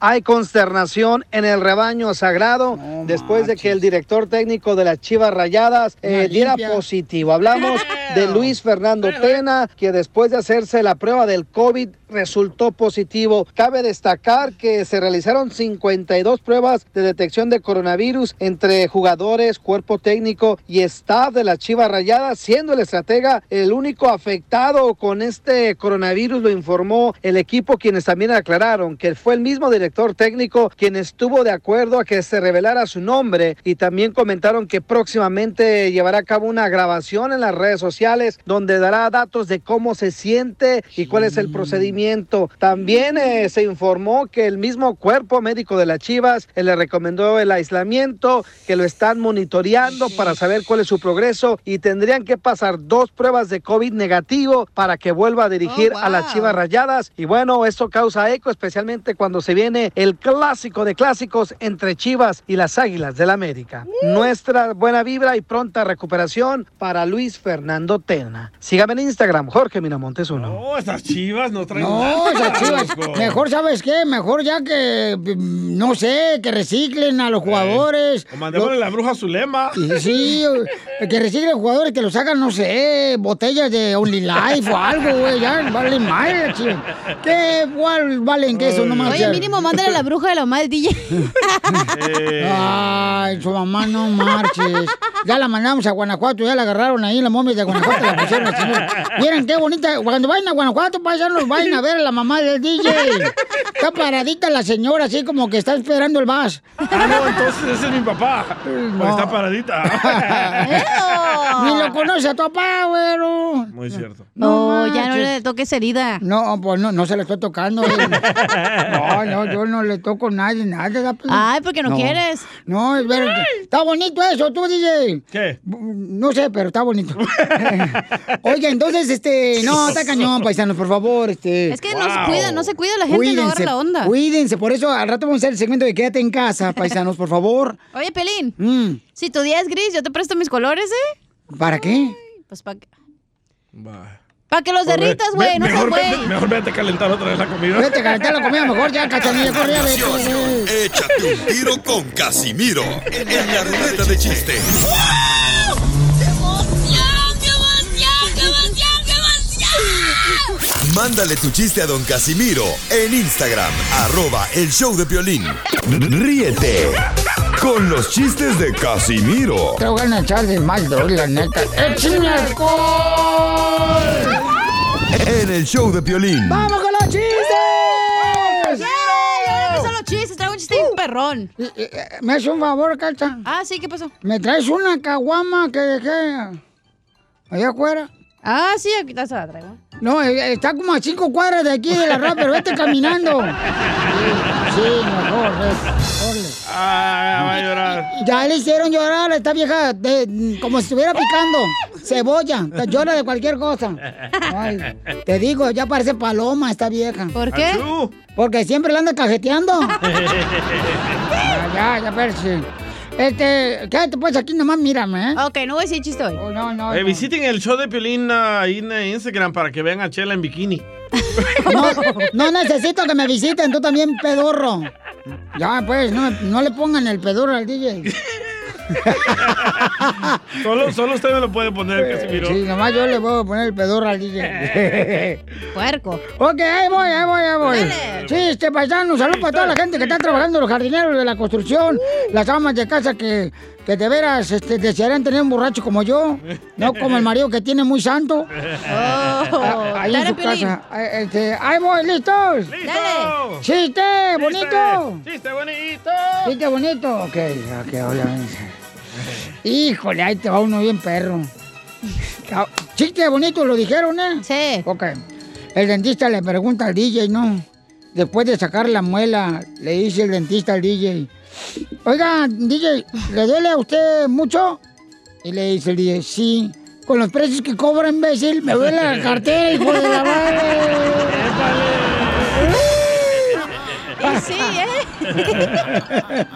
Hay consternación en el rebaño sagrado después de que el director técnico de las Chivas Rayadas eh, diera positivo. Hablamos de Luis Fernando Tena, que después de hacerse la prueba del COVID resultó positivo. Cabe destacar que se realizaron 52 pruebas de detección de coronavirus entre jugadores, cuerpo técnico y staff de la Chivas Rayadas, siendo el estratega el único afectado con este coronavirus, lo informó el equipo, quienes también aclararon que fue el mismo director técnico quien estuvo de acuerdo a que se revelara su nombre y también comentaron que próximamente llevará a cabo una grabación en las redes sociales donde dará datos de cómo se siente y cuál es el procedimiento. También eh, se informó que el mismo cuerpo médico de las Chivas eh, le recomendó el aislamiento, que lo están monitoreando para saber cuál es su progreso y tendrían que pasar dos pruebas de COVID negativo para que vuelva a dirigir a las Chivas Rayadas. Y bueno, esto causa eco, especialmente cuando se viene el clásico de clásicos entre Chivas y las Águilas del América. Nuestra buena vibra y pronta recuperación para Luis Fernando Tena. Sígame en Instagram, Jorge Miramontes uno. No, estas chivas no traen No, nada, esas chivas. loco. Mejor, ¿sabes qué? Mejor ya que, mm, no sé, que reciclen a los jugadores. O mandémosle Lo- la bruja Zulema. Sí, Sí, que reciclen jugadores, que los hagan, no sé, botellas de Only Life o algo, güey. Ya, vale mal, chivas. ¿Qué igual valen que eso nomás? Oye, mínimo, mándale la bruja de la mamá del DJ. Ay, su mamá no marches. Ya la mandamos a Guanajuato, ya la agarraron ahí, la momia de Guanajuato la pusieron. Miren qué bonita. Cuando vayan a Guanajuato, paisanos, vayan a ver a la mamá del DJ. Está paradita la señora, así como que está esperando el bus. Ah, no, entonces ese es mi papá. Porque está paradita. Ni lo conoce a tu papá, güero. Muy cierto. No, ya no le toques herida. No, pues no, no se la estoy tocando. No, no, yo no le toco a nadie, nada. ¿da, pues? Ay, porque no quieres. No, es verdad. Está bonito eso, tú, DJ. ¿Qué? No sé, pero está bonito. Oiga, entonces, este, no, está cañón, paisanos, por favor, este. Es que no se cuida, no se cuida la gente, no agarra la onda. Cuídense, por eso al rato vamos a hacer el segmento de quédate en casa, paisanos, por favor. Oye, Pelín, Mm, si tu día es gris, yo te presto mis colores, ¿eh? ¿Para qué? Pues para que, Va. pa' que los derritas, güey, no mejor, güey. vete, mejor vete a calentar otra vez la comida. Vete a calentar la comida mejor ya, cachanilla, corre, vete. Échate un tiro con Casimiro en la ruleta de chiste. Mándale tu chiste a don Casimiro en Instagram, arroba el show de violín. Ríete con los chistes de Casimiro Te voy a echar de mal, droga, la neta. ¡Échame en el show de violín. ¡Vamos con los chistes! Ahora son los chistes, traigo un chiste bien perrón. ¿Me haces un favor, Cacha? Ah, sí, ¿qué pasó? ¿Me traes una caguama que dejé allá afuera? Ah, sí, aquí está, se la traigo. No, eh, está como a cinco cuadras de aquí de la rap, pero vete caminando. Sí, sí, mejor, vete, órale. Ah, va a llorar. Ya le hicieron llorar a esta vieja de- como si estuviera picando cebolla. Te Llora de cualquier cosa. Ay, te digo, ya parece paloma esta vieja. ¿Por qué? Porque siempre la anda cajeteando. Ya, ya, ya, espérate. Este, quédate pues aquí nomás, mírame, ¿eh? Ok, no voy a decir chiste hoy. Oh, no, no, Eh, no. visiten el show de Piolín ah, ahí en Instagram para que vean a Chela en bikini. No, no necesito que me visiten, tú también, pedorro. Ya, pues, no, no le pongan el pedorro al DJ. Solo, solo usted me lo puede poner, Casimiro. Sí, nomás yo le a poner el pedorro al DJ. Puerco. ok, ahí voy, ahí voy, ahí voy. Dale. Sí, este paisano, salud para toda la gente que está trabajando, los jardineros de la construcción, las amas de casa que, que de veras este, desearían tener un borracho como yo, no como el marido que tiene muy santo. Oh, Ahí en dale, su Piolín. casa. Este, ahí voy, ¿listos? ¡Listo! Dale. ¡Chiste, bonito! ¡Chiste, chiste bonito! ¿Chiste bonito? Ok, ok, obviamente. Híjole, ahí te va uno bien perro. Chiste bonito, lo dijeron, ¿eh? Sí. Ok. El dentista le pregunta al DJ, ¿no? Después de sacar la muela, le dice el dentista al DJ. Oiga, DJ, ¿le duele a usted mucho? Y le dice el DJ, sí. Con los precios que cobra, imbécil, me duele la cartera, hijo de la madre. Y sí, ¿eh?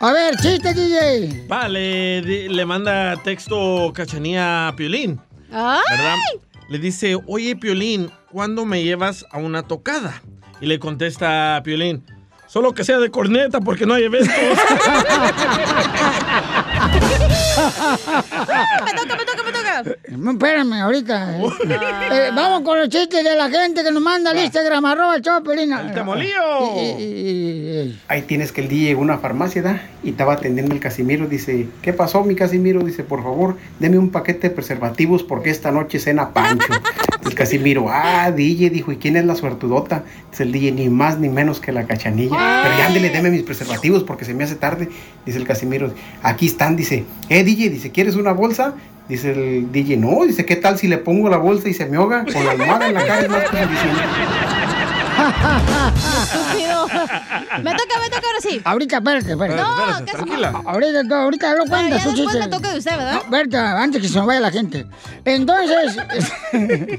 A ver, chiste, DJ. Vale, le manda texto Cachanía a Piolín, Ay, ¿verdad? Le dice, oye Piolín, ¿cuándo me llevas a una tocada? Y le contesta a Piolín, solo que sea de corneta porque no hay eventos. me toca. Espérame, ahorita. Eh, vamos con los chistes de la gente que nos manda al Instagram, arroba el Piolín. ¡El temolío! Ahí tienes que el día llegó a una farmacia, ¿da? Y estaba atendiendo el Casimiro. Dice, ¿qué pasó, mi Casimiro? Dice, por favor, deme un paquete de preservativos porque esta noche cena Pancho. El Casimiro, ah, DJ, dijo, ¿y quién es la suertudota? Dice el DJ, ni más ni menos que la cachanilla. Pero ya ándele, deme mis preservativos porque se me hace tarde. Dice el Casimiro, aquí están, dice, eh, DJ, dice, ¿quieres una bolsa? Dice el DJ, no, dice, ¿qué tal si le pongo la bolsa y se me ahoga? Con la almohada en la cara es más. Me toca, me toca ahora sí. Ahorita, espérate, espérate. No, espérate, casi tranquila. no. Ahorita, no, ahorita lo tu después chiste. me toca de usted, ¿verdad? No, espérate, antes que se me vaya la gente. Entonces,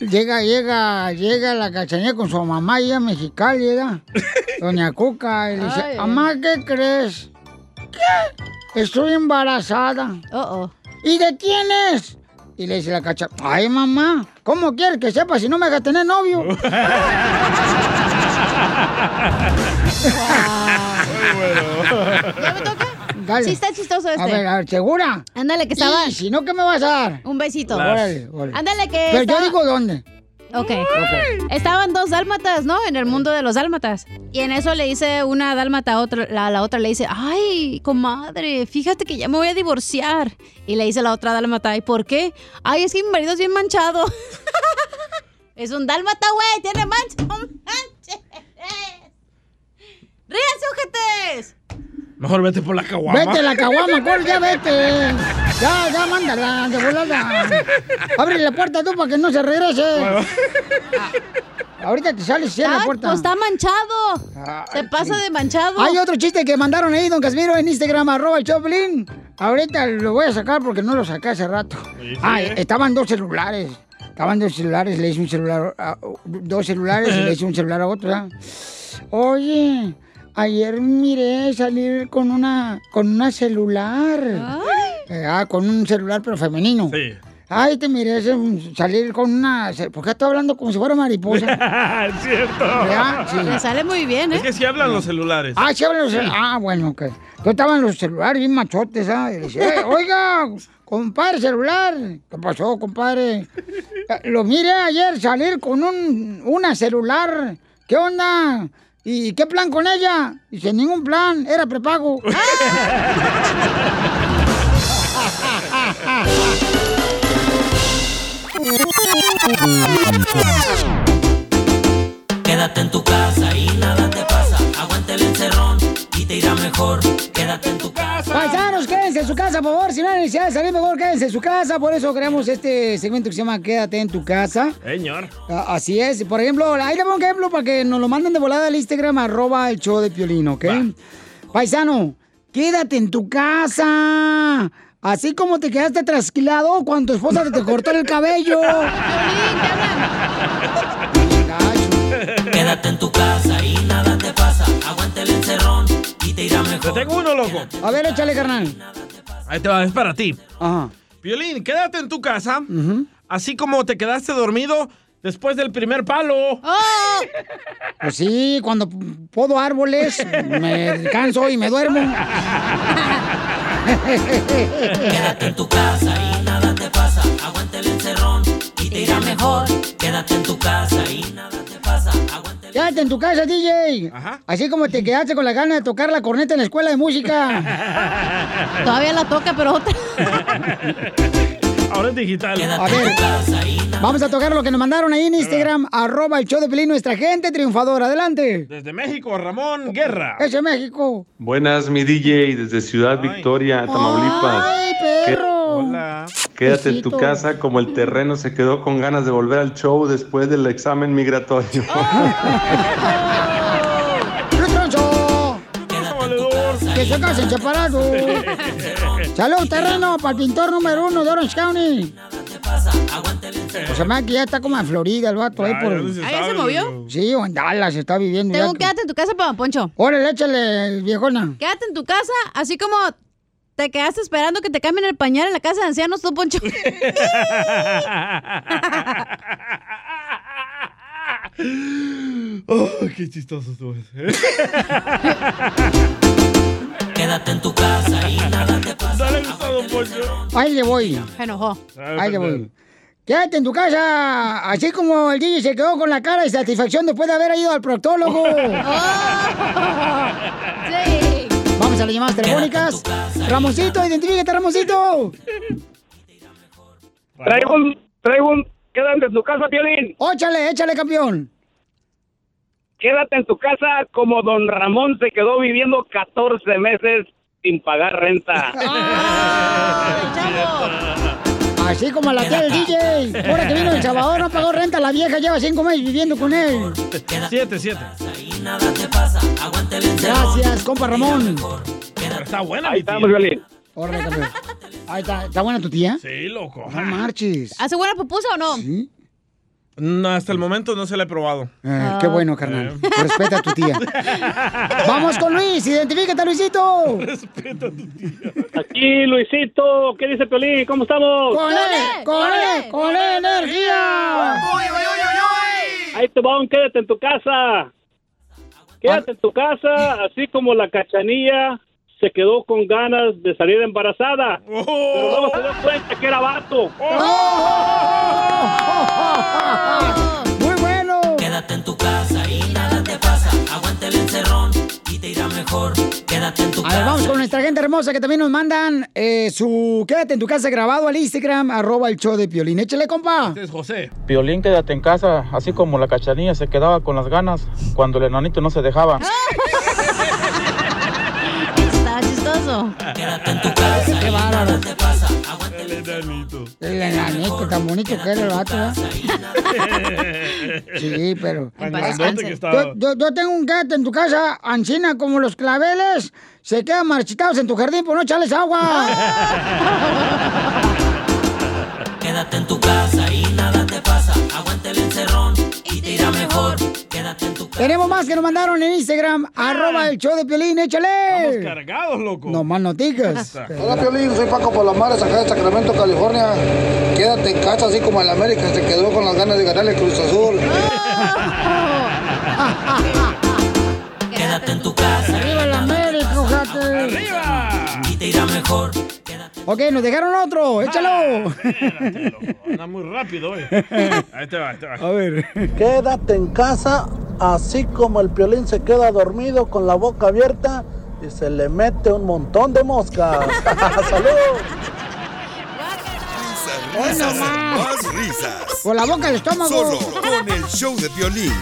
llega, llega, llega la cachanilla con su mamá, ella mexicana, llega. Doña Cuca, y le dice, mamá, ¿qué crees? ¿Qué? Estoy embarazada. ¿Y de quién es? Y le dice la cacha, ay mamá, ¿cómo quieres que sepa si no me haga tener novio? ¿Ya me toca? Dale. Sí, está chistoso este. A ver, a ver, ¿segura? Ándale, que estaba. Y si no, ¿qué me vas a dar? Un besito. Órale, órale. Ándale, que. Pero yo digo dónde. Ok. Estaban dos dálmatas, ¿no? En el mundo de los dálmatas. Y en eso le dice una dálmata a otra, la, la otra le dice, ay, comadre, fíjate que ya me voy a divorciar. Y le dice la otra dálmata, ¿y por qué? Ay, es que mi marido es bien manchado. es un dálmata, güey, tiene mancha. ¡Ríanse, ojetes! Mejor vete por la caguama. Vete la caguama, corre, ya vete. Ya, ya, mándala, de volada. Abre la puerta tú para que no se regrese. Ah, Ahorita te sales y la puerta. pues está manchado. Se pasa de manchado. Hay otro chiste que mandaron ahí, don Casimiro, en Instagram, arroba el Choplin. Ahorita lo voy a sacar porque no lo saqué hace rato. Ah, estaban dos celulares. Estaban dos celulares, le hice un celular, a- dos celulares y le hice un celular a otro. ¿verdad? Oye, ayer miré salir con una, con una celular. Eh, ah, con un celular pero femenino. Sí. Ay, te miré ese- salir con una... ¿Por qué estoy hablando como si fuera mariposa? es cierto. Sí. Le sale muy bien, ¿eh? Es que sí hablan los celulares. Ah, sí hablan los cel- Ah, bueno, ok. Entonces estaban los celulares bien machotes, ¿ah? Y "Eh, oiga, compadre celular. ¿Qué pasó, compadre? Eh, Lo miré ayer salir con un, una celular. ¿Qué onda? ¿Y qué plan con ella? Dice, ningún plan, era prepago. Quédate en tu casa y nada te pasa. Aguanta el encerrón y te irá mejor. Quédate en tu casa. Paisanos, quédense en su casa, por favor. Si no hay necesidad de salir, mejor quédense en su casa. Por eso creamos este segmento que se llama Quédate en tu casa. Señor. Ah, Así es. Por ejemplo, ahí le pongo un ejemplo para que nos lo manden de volada al Instagram, arroba el show de Piolín, ¿ok? Paisano, quédate en tu casa. Así como te quedaste trasquilado cuando tu esposa te cortó el cabello. Quédate en tu casa y nada te pasa. Aguanta el encerrón y te irá mejor. Te tengo uno, loco. A ver, échale, carnal. Ahí te va, es para ti. Ajá. Violín, quédate en tu casa, así como te quedaste dormido después del primer palo. Pues sí, cuando podo árboles, me canso y me duermo. Quédate en tu casa y nada te pasa. Aguanta el encerrón y te irá mejor. Quédate en tu casa y nada te pasa. Aguanta Quédate en tu casa, DJ. Así como te quedaste con la gana de tocar la corneta en la escuela de música. Todavía la toca, pero otra. Ahora es digital. A ver, vamos a tocar lo que nos mandaron ahí en Instagram, arroba el show de Pelín, nuestra gente triunfadora. Adelante. Desde México, Ramón Guerra. Ese México. Buenas, mi DJ, desde Ciudad Victoria, Tamaulipas. ¡Ay, perro! Quédate en tu casa como el terreno se quedó con ganas de volver al show después del examen migratorio. ¡Lo troncho! Que se casen separados. Salud, terreno, para el pintor número uno de Orange County. O sea, más que ya está como en Florida el vato ahí por... ¿Ah, ya se movió? Sí, o en Dallas está viviendo. Tengo ya. quédate en tu casa, Papá Poncho. Órale, échale, viejona. Quédate en tu casa, así como te quedaste esperando que te cambien el pañal en la casa de ancianos, tú, Poncho. Oh, qué chistoso estuvo ese. Quédate en tu casa y nada te pasa. Ahí le voy. Se enojó. Ahí le voy. Quédate en tu casa, así como el DJ se quedó con la cara de satisfacción después de haber ido al proctólogo. Vamos a las llamadas telefónicas. Ramoncito, identifícate, Ramoncito. Traigo un, traigo un, quédate en tu casa, Piolín. Échale, échale, campeón. Quédate en tu casa como don Ramón se quedó viviendo 14 meses sin pagar renta. Así como la tía del DJ. Ahora que vino El Salvador, no pagó renta, la vieja lleva cinco meses viviendo con él. Siete, siete. Gracias, compa Ramón. Está buena, Ahí estamos. Violín. Ahí está, ¿está buena tu tía? Sí, loco. No marches. ¿Hace buena pupusa o no? Sí. No, hasta el momento no se la he probado. Ah, Qué bueno, carnal. Respeta a tu tía. Vamos con Luis, identifícate, Luisito. Aquí, Luisito. ¿Qué dice Piolín? ¿Cómo estamos? ¡Con él! ¡Con él! ¡Con energía! Ahí te va un quédate en tu casa. Quédate en tu casa, así como la cachanilla se quedó con ganas de salir embarazada. Pero luego se dio cuenta que era vato. ¡Muy bueno! Quédate en tu casa y nada te pasa. Aguanta el encerrón y te irá mejor. Quédate en tu A casa. ver, vamos con nuestra gente hermosa que también nos mandan eh, su Quédate en tu casa grabado al Instagram, arroba el show de Piolín. Échale, compa. Este es José. Piolín, quédate en casa, así como la cachanilla se quedaba con las ganas cuando el enanito no se dejaba. Chistoso. Quédate en tu casa Qué y bárbaro. nada te pasa. Aguanta El enanito. El enanito, tan bonito que era el vato. Sí, pero... Yo, yo, yo tengo un quédate en tu casa, ancina como los claveles, se quedan marchitados en tu jardín por no echarles agua. Quédate en tu casa y nada te pasa. Aguanta el encerrón y te irá mejor. Quédate en tu casa. Tenemos más que nos mandaron en Instagram, arroba el show de Piolín, échale. Cargados, loco. No más noticias. Hola Piolín, soy Paco Palomares, acá de Sacramento, California. Quédate en casa así como el América se quedó con las ganas de ganarle Cruz Azul. Quédate en tu casa. ¡Arriba el América, ojate! ¡Arriba! Te irá mejor. Ok, nos dejaron otro, échalo. Anda muy rápido hoy. Ahí te va, ahí te va. A ver. Quédate en casa así como el Piolín se queda dormido con la boca abierta y se le mete un montón de moscas. ¡Salud! Risas, más risas. Por la boca del estómago. Solo con el show de violín.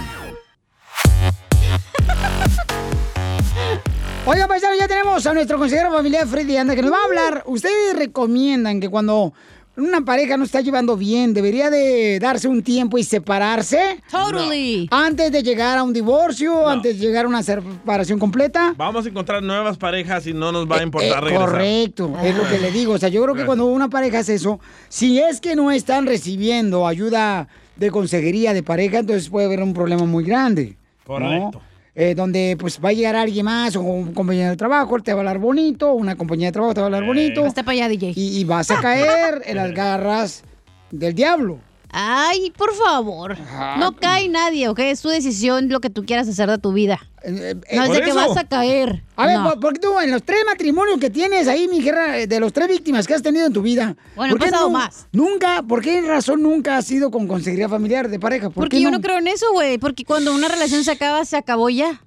Oiga, paisano, ya tenemos a nuestro consejero familiar Freddy Anda, que nos va a hablar. ¿Ustedes recomiendan que cuando una pareja no está llevando bien, debería de darse un tiempo y separarse? Totally. Antes de llegar a un divorcio, antes de llegar a una separación completa. Vamos a encontrar nuevas parejas y no nos va a importar Eh, regresar. correcto, es lo que le digo. O sea, yo creo que cuando una pareja hace eso, si es que no están recibiendo ayuda de consejería de pareja, entonces puede haber un problema muy grande. ¿no? Eh, donde pues va a llegar alguien más o un compañero de trabajo, te va a hablar bonito, una compañía de trabajo te va a hablar bonito. Hasta para allá, DJ. Y, y vas a caer en las garras del diablo. Ay, por favor. No cae nadie, ¿ok? Es tu decisión lo que tú quieras hacer de tu vida. no es Eh, por de que vas a caer. A ver, No. ¿por, por qué tú en los tres matrimonios que tienes ahí, mi guerra, de los tres víctimas que has tenido en tu vida? Bueno, ¿por qué pasado más. Nunca, ¿por qué razón nunca has sido con consejería familiar de pareja? ¿Por Porque qué yo no creo en eso, güey. Porque cuando una relación se acaba, se acabó ya.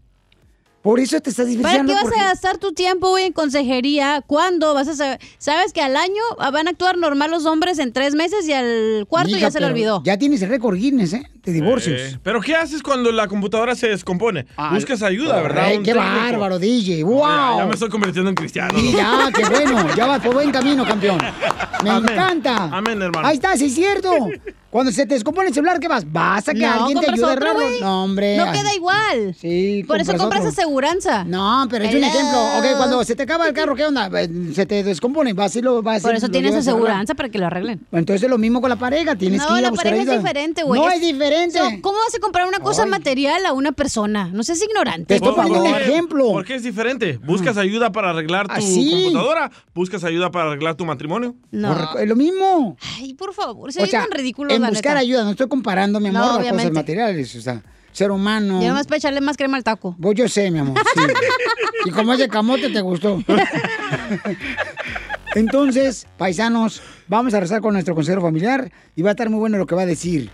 Por eso te estás ¿Para divorciando. qué vas porque- a gastar tu tiempo, güey, en consejería? ¿Cuándo vas a saber? Sabes que al año van a actuar normal los hombres en tres meses y al cuarto ya se le olvidó. Ya tienes el récord Guinness, ¿eh? De divorcios. Eh, Pero ¿qué haces cuando la computadora se descompone? Buscas ayuda, ¿verdad? Ay, qué técnico. bárbaro, DJ. ¡Wow! Ya, ya me estoy convirtiendo en cristiano. Y ya, qué bueno, ya vas por buen camino, campeón. Me Amén. encanta. Amén, hermano. Ahí está, sí es cierto. Cuando se te descompone el celular, ¿qué vas? ¿Vas a que No, alguien te ayude otro, güey. No, hombre. No queda igual. Sí, Por eso compras otro. aseguranza. No, pero es un ejemplo. Ok, cuando se te acaba el carro, ¿qué onda? Eh, Se te descompone, vas y lo vas Por eso lo tienes aseguranza para que lo arreglen. Entonces es lo mismo con la pareja, tienes no, que ir a la buscar pareja ayuda. es diferente, güey. No es diferente. So, ¿Cómo vas a comprar una cosa Ay. material a una persona? No seas ignorante. Te estoy poniendo un ejemplo. ¿Por qué es diferente? ¿Buscas ayuda para arreglar tu Así. computadora? ¿Buscas ayuda para arreglar tu matrimonio? No. Es lo mismo. Ay, por favor, se o sea, tan ridículo, en la buscar neta. ayuda, no estoy comparando, mi No, amor, a cosas materiales, o sea, ser humano. Y además para echarle más crema al taco. Vos yo sé, mi amor. sí. y como es de camote, te gustó. Entonces, paisanos, vamos a rezar con nuestro consejero familiar y va a estar muy bueno lo que va a decir.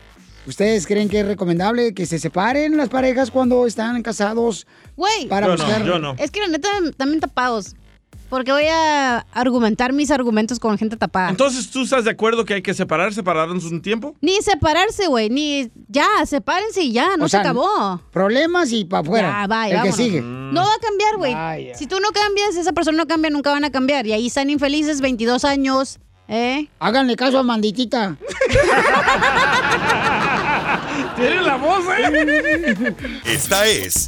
¿Ustedes creen que es recomendable que se separen las parejas cuando están casados? Güey. Para buscar. Es que la neta también tapados. Porque voy a argumentar mis argumentos con gente tapada. Entonces, ¿tú estás de acuerdo que hay que separarse para darnos un tiempo? Ni separarse, güey, ni ya, sepárense y ya, no O sea, se acabó. Problemas y para afuera. Ya, vaya, El que sigue. No va a cambiar, güey. Si tú no cambias, esa persona no cambia, nunca van a cambiar. Y ahí están infelices 22 años, ¿eh? Háganle caso a Manditita. Tiene la voz, ¿eh? Esta es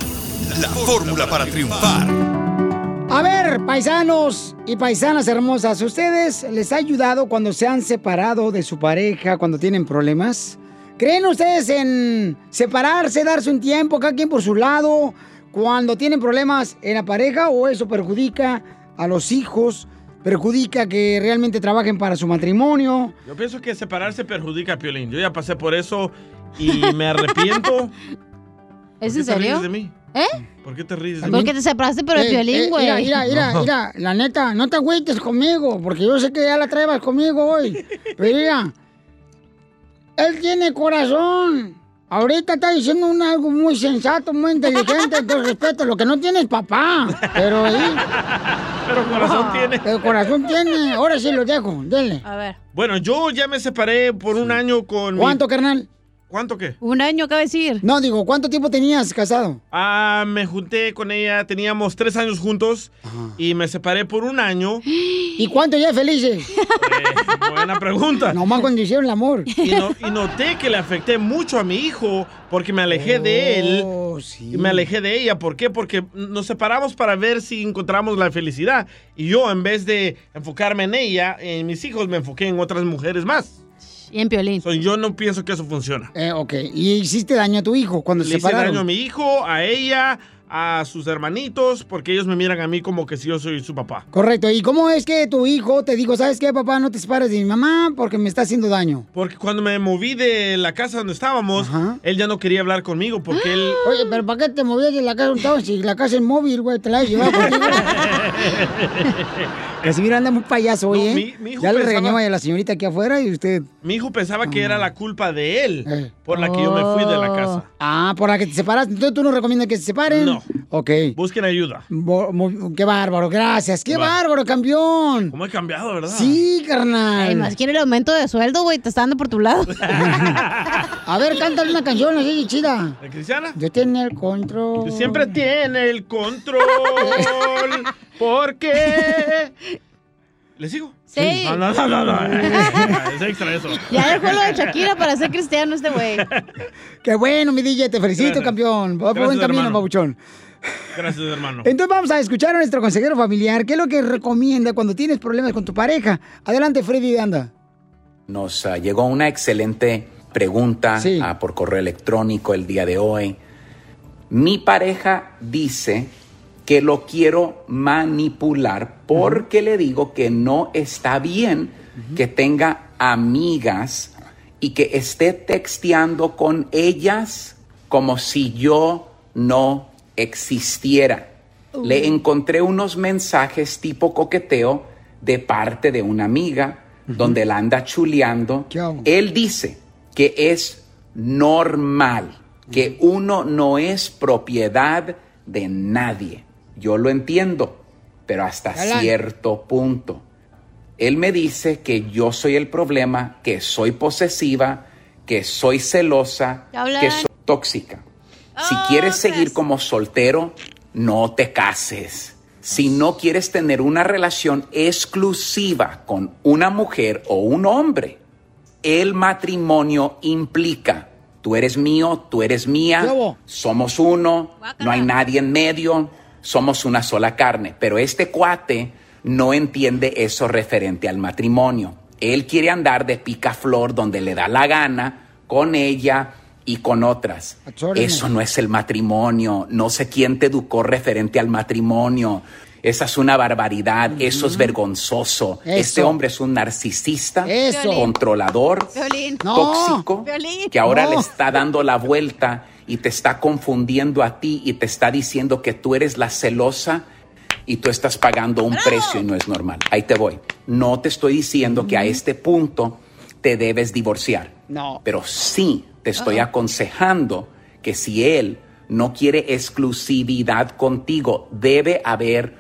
la fórmula para triunfar. A ver, paisanos y paisanas hermosas, ¿ustedes les ha ayudado cuando se han separado de su pareja, cuando tienen problemas? ¿Creen ustedes en separarse, darse un tiempo, cada quien por su lado, cuando tienen problemas en la pareja o eso perjudica a los hijos, perjudica que realmente trabajen para su matrimonio? Yo pienso que separarse perjudica a Piolín. Yo ya pasé por eso y me arrepiento. ¿Es ¿Por en qué te ríes serio? de mí? ¿Eh? ¿Por qué te ríes de mí? Porque te separaste, pero el Eh, violín, eh, güey. Mira, mira, mira, No. mira, la neta, no te agüites conmigo, porque yo sé que ya la traebas conmigo hoy. Pero mira, él tiene corazón. Ahorita está diciendo un algo muy sensato, muy inteligente, entonces respeto. Lo que no tiene es papá. Pero ahí. Pero corazón tiene. Pero corazón tiene. Ahora sí lo dejo, denle. A ver. Bueno, yo ya me separé por un año con mi- ¿Cuánto, carnal? ¿Cuánto qué? Un año, acaba de decir. No, digo, ¿cuánto tiempo tenías casado? Ah, me junté con ella, teníamos tres años juntos y me separé por un año. ¿Y cuánto ya felices? Buena pregunta. Nomás cuando hicieron el amor. Y, no- y noté que le afecté mucho a mi hijo porque me alejé de él Oh, y me alejé de ella. ¿Por qué? Porque nos separamos para ver si encontramos la felicidad. Y yo, en vez de enfocarme en ella, en mis hijos, me enfoqué en otras mujeres más. Y en Piolín. yo no pienso que eso funciona. Eh, ok. ¿Y hiciste daño a tu hijo cuando Le se hice daño a mi hijo, a ella, a sus hermanitos, porque ellos me miran a mí como que si yo soy su papá. Correcto. ¿Y cómo es que tu hijo te dijo, sabes qué, papá, no te separes de mi mamá porque me está haciendo daño? Porque cuando me moví de la casa donde estábamos, él ya no quería hablar conmigo porque él... Oye, pero ¿para qué te movías de la casa donde estabas? Si la casa es móvil, güey, te la has llevado contigo. Casimiro anda muy payaso hoy, No, ¿eh? mi- mi hijo ya le regañaba a la señorita aquí afuera y usted... Mi hijo pensaba que era la culpa de él por la que yo me fui de la casa. Ah, por la que te separaste. Entonces tú no recomiendas que se separen. No. Ok. Busquen ayuda. Bo- qué bárbaro, gracias. Qué Va. bárbaro, campeón. ¿Cómo he cambiado, verdad? Sí, carnal. Ay, más quiere el aumento de sueldo, güey. Te está dando por tu lado. A ver, cántale una canción así chida. ¿De Cristiana? Yo tengo el control. Siempre tiene el control. porque... ¿Le sigo? Sí. No, no, no, no. no. Es extra eso. Ya dejó lo de Shakira para ser cristiano este güey. Qué bueno, mi DJ, te felicito, Gracias. campeón. Va por buen Gracias, camino, hermano. babuchón. Gracias, hermano. Entonces vamos a escuchar a nuestro consejero familiar. ¿Qué es lo que recomienda cuando tienes problemas con tu pareja? Adelante, Freddy de Anda. Nos ah, llegó una excelente pregunta ah, por correo electrónico el día de hoy. Mi pareja dice que lo quiero manipular porque le digo que no está bien que tenga amigas y que esté texteando con ellas como si yo no existiera. Le encontré unos mensajes tipo coqueteo de parte de una amiga donde la anda chuleando. Él dice que es normal, que uno no es propiedad de nadie. Yo lo entiendo, pero hasta Galán. cierto punto. Él me dice que yo soy el problema, que soy posesiva, que soy celosa, Galán. que soy tóxica. Si quieres seguir como soltero, no te cases. Si no quieres tener una relación exclusiva con una mujer o un hombre, el matrimonio implica, tú eres mío, tú eres mía, somos uno, no hay nadie en medio, somos una sola carne. Pero este cuate no entiende eso referente al matrimonio. Él quiere andar de picaflor donde le da la gana, con ella y con otras. Eso no es el matrimonio. No sé quién te educó referente al matrimonio. Esa es una barbaridad. Eso es vergonzoso. Eso. Este hombre es un narcisista, Eso. controlador, Violín. tóxico, Violín. que ahora No. le está dando la vuelta y te está confundiendo a ti y te está diciendo que tú eres la celosa y tú estás pagando un precio y no es normal. Ahí te voy. No te estoy diciendo que a este punto te debes divorciar. No. Pero sí te estoy aconsejando que si él no quiere exclusividad contigo, debe haber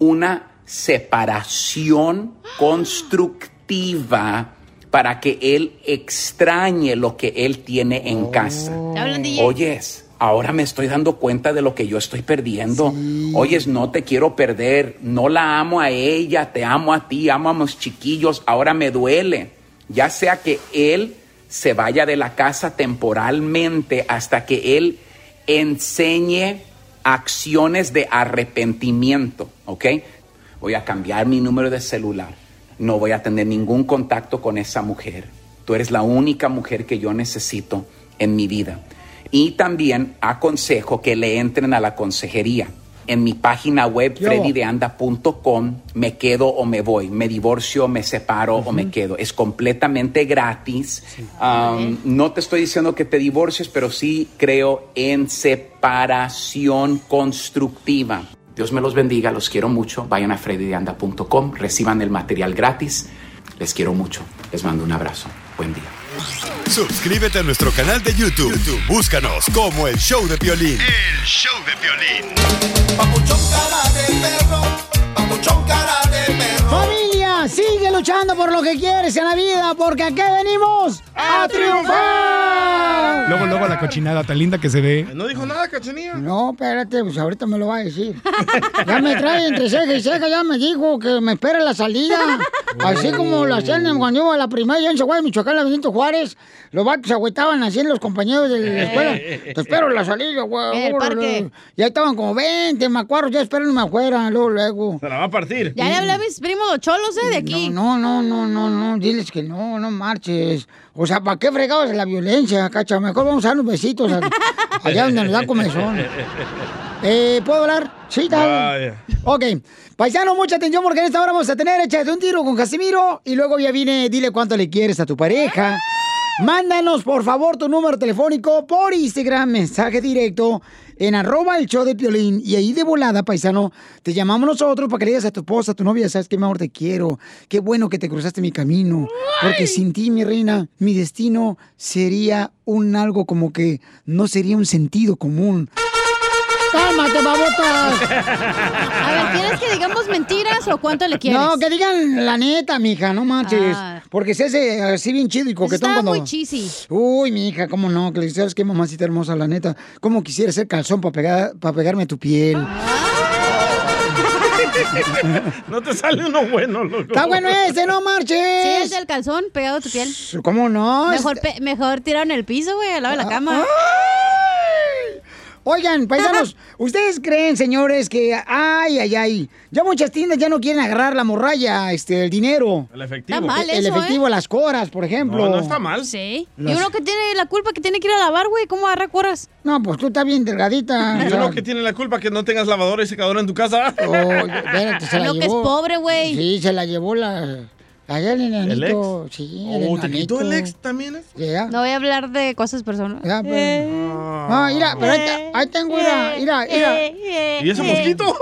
una separación constructiva para que él extrañe lo que él tiene en casa. Hablan, DJ. Oyes, ahora me estoy dando cuenta de lo que yo estoy perdiendo. Oyes, no te quiero perder, no la amo a ella, te amo a ti, amo a mis chiquillos, ahora me duele. Ya sea que él se vaya de la casa temporalmente hasta que él enseñe acciones de arrepentimiento, ¿ok? Voy a cambiar mi número de celular. No voy a tener ningún contacto con esa mujer. Tú eres la única mujer que yo necesito en mi vida. Y también aconsejo que le entren a la consejería. En mi página web, freddydeanda.com, me quedo o me voy, me divorcio, me separo o me quedo. Es completamente gratis. Um, no te estoy diciendo que te divorcies, pero sí creo en separación constructiva. Dios me los bendiga, los quiero mucho. Vayan a freddydeanda.com, reciban el material gratis. Les quiero mucho. Les mando un abrazo. Buen día. Suscríbete a nuestro canal de YouTube. YouTube, Búscanos como el show de Piolín. El show de Piolín. Sigue luchando por lo que quieres en la vida, porque aquí venimos a triunfar. Luego, luego la cochinada tan linda que se ve. No dijo nada, cachanilla. No, espérate, pues ahorita me lo va a decir. Ya me trae entre ceja y ceja, ya me dijo que me espera la salida. Así como lo hacían en- cuando iba a la primaria en Chihuahua, Michoacán, la Benito Juárez. Los vatos se agüitaban así en los compañeros de la escuela. Te espero la salida, güey. En el parque. Ya estaban como 20 macuarros, ya esperándome afuera, luego, luego. Se la va a partir. Ya le hablé a mis primos los cholos, ¿eh? De aquí. No, no, no, no, no, diles que no, no marches. O sea, ¿para qué fregados la violencia, cacha? Mejor vamos a dar unos besitos allá donde nos da comezón. Eh, ¿Puedo hablar? Sí, tal. Vaya. Ok. Paisano, mucha atención porque en esta hora vamos a tener Échate un tiro con Casimiro y luego ya viene Dile cuánto le quieres a tu pareja. Mándanos, por favor, tu número telefónico por Instagram, mensaje directo en arroba el show de Piolín. Y ahí de volada, paisano, te llamamos nosotros para que le digas a tu esposa, a tu novia, sabes que mi amor te quiero. Qué bueno que te cruzaste mi camino. Porque sin ti, mi reina, mi destino sería un algo como que no sería un sentido común. ¡Cálmate, babotas! A ver, ¿quieres que digamos mentiras o cuánto le quieres? No, que digan la neta, mija, no manches. Ah. Porque se hace así bien chido y coquetón Está cuando... muy cheesy. Uy, mija, cómo no, que le sabes qué mamacita hermosa, la neta. Cómo quisiera ser calzón para pegar, para pegarme a tu piel. No te sale uno bueno, loco. Está bueno ese, no marches. Sí, es el calzón pegado a tu piel. ¿Cómo no? Mejor, pe- mejor tirado en el piso, güey, al lado de la cama. Oigan, paisanos, ¿ustedes creen, señores, que ay, ay, ay, ya muchas tiendas ya no quieren agarrar la morralla, este, el dinero? El efectivo. Está mal el eso, efectivo, ¿eh? las coras, por ejemplo. No, no está mal. Sí. Las- Y uno que tiene la culpa que tiene que ir a lavar, güey, ¿cómo agarra cuoras? No, pues tú estás bien delgadita. Y sea, uno que tiene la culpa que no tengas lavadora y secadora en tu casa. Oh, espérate, se la Uno que es llevó. pobre, güey. Sí, se la llevó la... Allá el enanito. Sí, el Oh, ¿te enanito. quitó el ex también? eso? Ya. No voy a hablar de cosas personales. Pues. No, mira, pero ahí, te- ahí tengo, mira, mira, mira. ¿Y ese mosquito?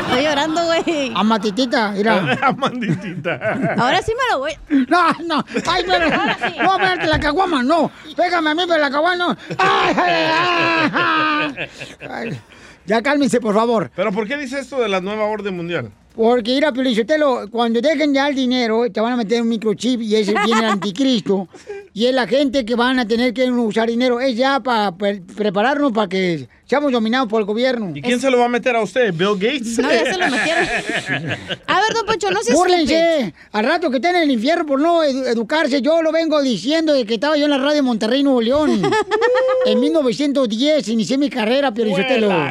Estoy llorando, güey. A Matitita, mira. Amanditita. Ahora sí me lo voy. No, no. Ay, pero. No, espérate, la caguama, no. Pégame a mí, pero la caguama no. Ay, ay, ay, ay. Ya cálmense, por favor. ¿Pero por qué dice esto de la nueva orden mundial? Porque, mira, Pelichotelo, cuando dejen ya el dinero, te van a meter un microchip y ese viene el anticristo. Y es la gente que van a tener que usar dinero. Es ya para prepararnos para que seamos dominados por el gobierno. ¿Y quién se lo va a meter a usted? ¿Bill Gates? No, ya se lo metieron. A ver, don Poncho, no seas Búrlense. Al rato que estén en el infierno por no edu- educarse, yo lo vengo diciendo de que estaba yo en la radio Monterrey, Nuevo León. en 1910 inicié mi carrera,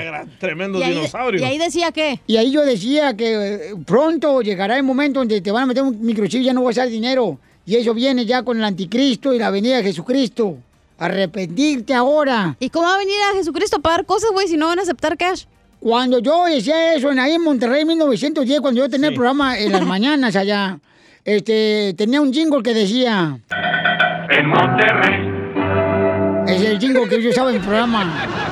gran- Tremendo ¿Y ahí, dinosaurio. y ahí decía qué? Y ahí yo decía que eh, pronto llegará el momento donde te van a meter un microchip y ya no va a ser dinero. Y eso viene ya con el anticristo y la venida de Jesucristo. Arrepentirte ahora. ¿Y cómo va a venir a Jesucristo a pagar cosas, güey, si no van a aceptar cash? Cuando yo decía eso en ahí en Monterrey en 1910, cuando yo tenía el programa en las mañanas allá, este, tenía un jingle que decía... En Monterrey Es el jingo que yo usaba en el programa.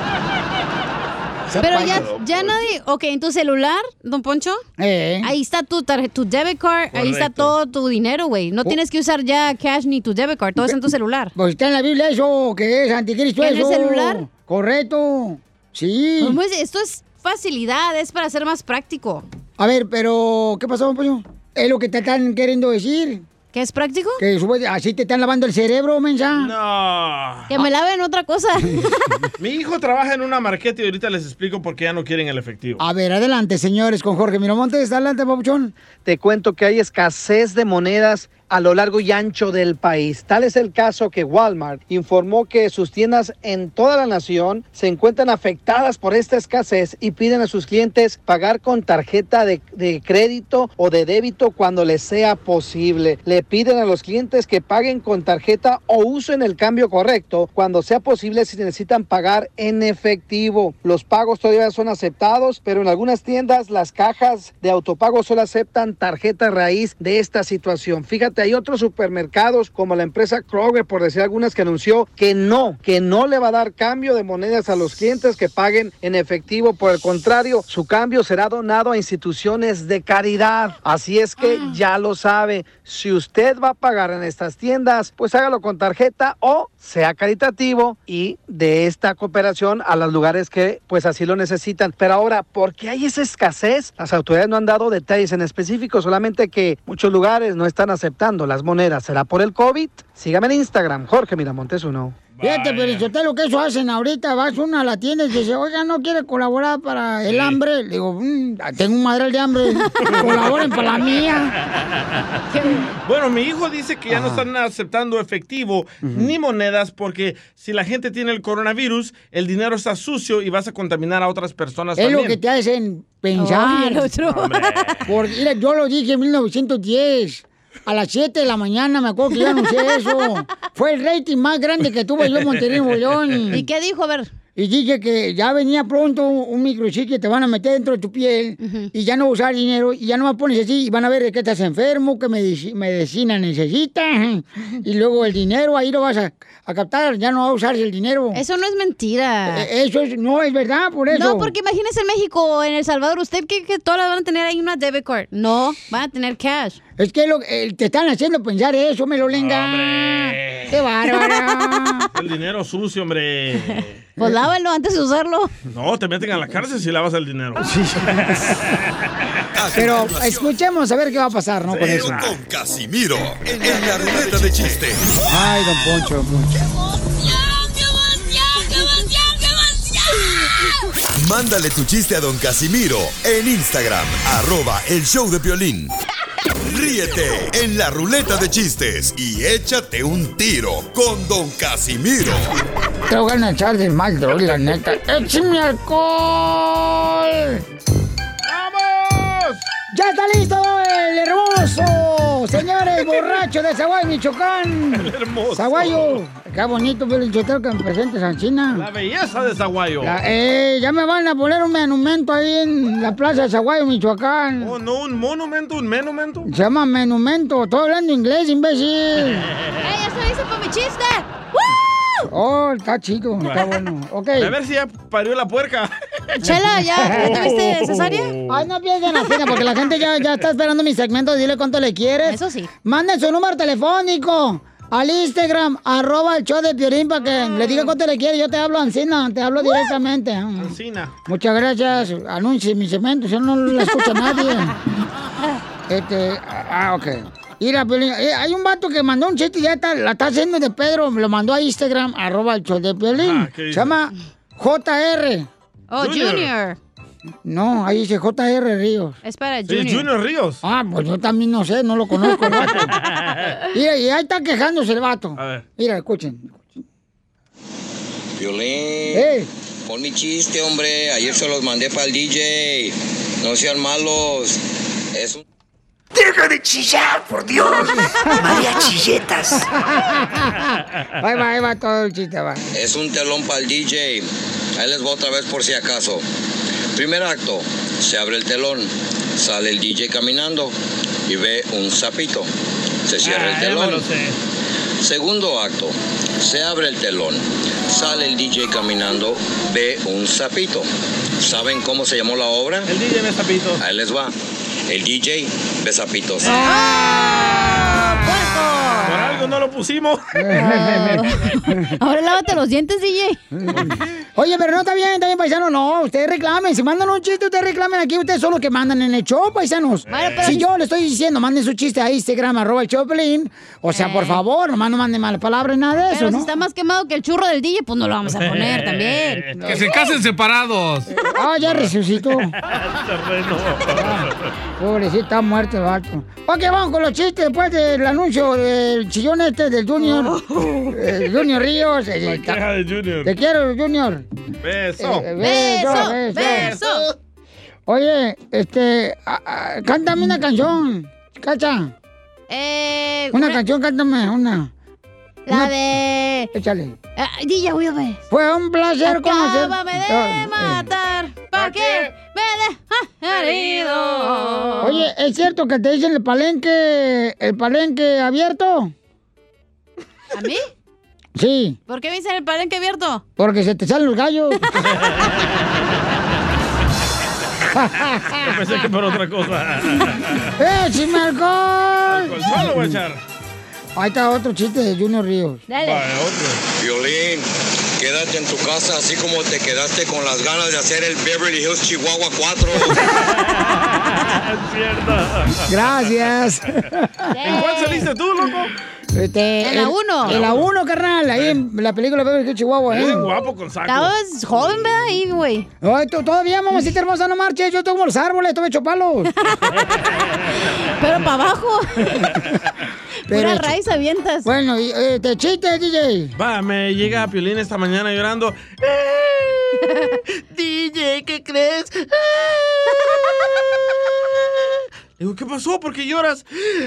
Pero ya, ya nadie. Ok, en tu celular, don Poncho. Ahí está tu, tu debit card, ahí está todo tu dinero, güey. No tienes que usar ya cash ni tu debit card, todo está en tu celular. Pues está en la Biblia eso, que es anticristo ¿En el eso. celular? Correcto. Sí. ¿Cómo es? Esto es facilidad, es para ser más práctico. A ver, pero ¿qué pasó, pollo? Es lo que te están queriendo decir. ¿Qué es práctico? Que sube- así te están lavando el cerebro, mensa. No. Que me laven otra cosa. Mi hijo trabaja en una marqueta y ahorita les explico por qué ya no quieren el efectivo. A ver, adelante, señores, con Jorge Miramontes. Adelante, papuchón. Te cuento que hay escasez de monedas a lo largo y ancho del país. Tal es el caso que Walmart informó que sus tiendas en toda la nación se encuentran afectadas por esta escasez y piden a sus clientes pagar con tarjeta de, de crédito o de débito cuando les sea posible. Le piden a los clientes que paguen con tarjeta o usen el cambio correcto cuando sea posible si necesitan pagar en efectivo. Los pagos todavía son aceptados, pero en algunas tiendas las cajas de autopago solo aceptan tarjeta raíz de esta situación. Fíjate, hay otros supermercados como la empresa Kroger, por decir algunas, que anunció que no, que no le va a dar cambio de monedas a los clientes que paguen en efectivo. Por el contrario, su cambio será donado a instituciones de caridad. Así es que ya lo sabe. Si usted va a pagar en estas tiendas, pues hágalo con tarjeta o sea caritativo y de esta cooperación a los lugares que pues así lo necesitan. Pero ahora, ¿por qué hay esa escasez? Las autoridades no han dado detalles en específico, solamente que muchos lugares no están aceptando las monedas. ¿Será por el COVID? Sígame en Instagram, Jorge Miramontes uno. Fíjate, pero lo que eso hacen ahorita, vas uno a la tienda y dice, oiga, ¿no quiere colaborar para el hambre? Le digo, "Mm, tengo un madral de hambre, colaboren para la mía. Bueno, mi hijo dice que ya no están aceptando efectivo ni monedas porque si la gente tiene el coronavirus, el dinero está sucio y vas a contaminar a otras personas Es también. lo que te hacen pensar. El otro. Porque, mira, yo lo dije en 1910. A las 7 de la mañana me acuerdo que yo anuncié eso. Fue el rating más grande que tuve yo en Monterrey, León. ¿Y qué dijo? A ver. Y dije que ya venía pronto un microchip que te van a meter dentro de tu piel y ya no usar dinero y ya no me pones así y van a ver que estás enfermo, que medici- medicina necesitas y luego el dinero ahí lo vas a, a captar, ya no vas a usar el dinero. Eso no es mentira. Eh, Eso es, no es verdad, por eso. No, porque imagínese en México o en El Salvador, ¿usted que todas van a tener ahí una debit card? No, van a tener cash. Es que lo, eh, te están haciendo pensar eso, me lo lenga. ¡Qué bárbara! El dinero sucio, hombre. Pues lávalo antes de usarlo. No, te meten a la cárcel si lavas el dinero. Pero escuchemos a ver qué va a pasar, ¿no? Con Pero eso. con Casimiro en la ruleta de chistes. Ay, don Poncho, don Poncho. Mándale tu chiste a don Casimiro en Instagram, arroba el show de violín. Ríete en la ruleta de chistes y échate un tiro con don Casimiro. Te voy a echar de mal, droga, la neta. ¡Échame alcohol! ¡Vamos! ¡Ya está listo el hermoso! Señores, borracho de Zaguayo, Michoacán. El hermoso. Zaguayo. Qué bonito, tengo que me presentes a China. La belleza de Zaguayo. La- eh, ya me van a poner un monumento ahí en la plaza de Zaguayo, Michoacán. Oh, no, un monumento, un menumento. Se llama monumento. Estoy hablando inglés, imbécil. ¡Ey, eso hice para mi chiste! Oh, está chido, está bueno. Ok. A ver si ya parió la puerca. Chela, ¿ya, ¿ya tuviste cesárea? Ay, no la cena porque la gente ya, ya está esperando mi segmento. Dile cuánto le quieres. Eso sí. Manden su número telefónico al Instagram, arroba el show de Piorín para que le diga cuánto le quiere. Yo te hablo Ancina, te hablo directamente. Ancina. Muchas gracias. Anuncie mi segmento, si no, lo escucha nadie. Este, ah, ok. Mira, Piolín, eh, hay un vato que mandó un chiste y ya está, la está haciendo de Pedro, me lo mandó a Instagram, arroba el show de Piolín. Ah, ¿qué Se llama JR. Oh, Junior. Junior. No, ahí dice JR Ríos. Es para Sí, Junior. Junior Ríos. Ah, pues yo también no sé, no lo conozco. Mira, y ahí está quejándose el vato. A ver. Mira, escuchen. Violín, ¡Eh! pon mi chiste, hombre. Ayer se los mandé para el DJ. No sean malos. Es un... ¡Deja de chillar, por Dios! María Chilletas. Ahí va, ahí va todo el chiste, va. Es un telón para el DJ. Ahí les voy otra vez por si acaso. Primer acto. Se abre el telón. Sale el DJ caminando y ve un sapito. Se cierra Ah, el me telón. lo sé. Segundo acto, se abre el telón, sale el DJ caminando, ve un sapito. ¿Saben cómo se llamó la obra? El DJ ve sapitos. Ahí les va. El DJ ve sapitos. Por no lo pusimos. Ahora lávate los dientes, DJ. Oye, pero no está bien, está bien, paisano. No, ustedes reclamen. Si mandan un chiste, ustedes reclamen aquí. Ustedes son los que mandan en el show, paisanos. Si si- yo le estoy diciendo, manden su chiste a Instagram, arroba el Choplin. O sea, por favor, nomás no manden malas palabras, nada de eso, Pero si ¿no? está más quemado que el churro del DJ, pues no lo vamos a poner también. Que se casen separados. Ah, ya resucitó. Pobrecito, está muerto el vato. Ok, vamos con los chistes después del anuncio del chillón este del Junior. Eh, Junior Ríos. eh, La queja de Junior. Te quiero, Junior. Beso. Eh, beso, beso. Oye, este, a- a- cántame una canción, Cacha. Eh, Una una- canción, cántame una. La Una- de... Échale. Ah, DJ, voy a ver. Fue un placer conocer. Acábame de Ah, matar, ¿pa' qué me dejas herido? Oye, ¿es cierto que te dicen el palenque, el palenque abierto? ¿A mí? Sí, ¿Por qué me dicen el palenque abierto? porque se te salen los gallos. Yo pensé que por otra cosa. ¡Échame alcohol! Colchón lo voy a echar. Ahí está otro chiste de Junior Ríos. Violín, quédate en tu casa así como te quedaste con las ganas de hacer el Beverly Hills Chihuahua 4. Es cierto. Gracias. ¿En cuál saliste tú, loco? Este, En la el- uno. En la 1, carnal. Ahí en la película Beverly Hills Chihuahua. ¿eh? guapo con saco. Estabas joven, ¿verdad? Ahí, güey. Ay, tú- todavía, mamacita hermosa, no marches. Yo tengo los árboles, tuve hecho palos. Pero para abajo. Pero Pura raíz avientas. Bueno, y, eh, te chiste, DJ. Va, me llega Piolín esta mañana llorando. "Eh, DJ, ¿qué crees? Digo, ¿qué pasó? ¿Por qué lloras?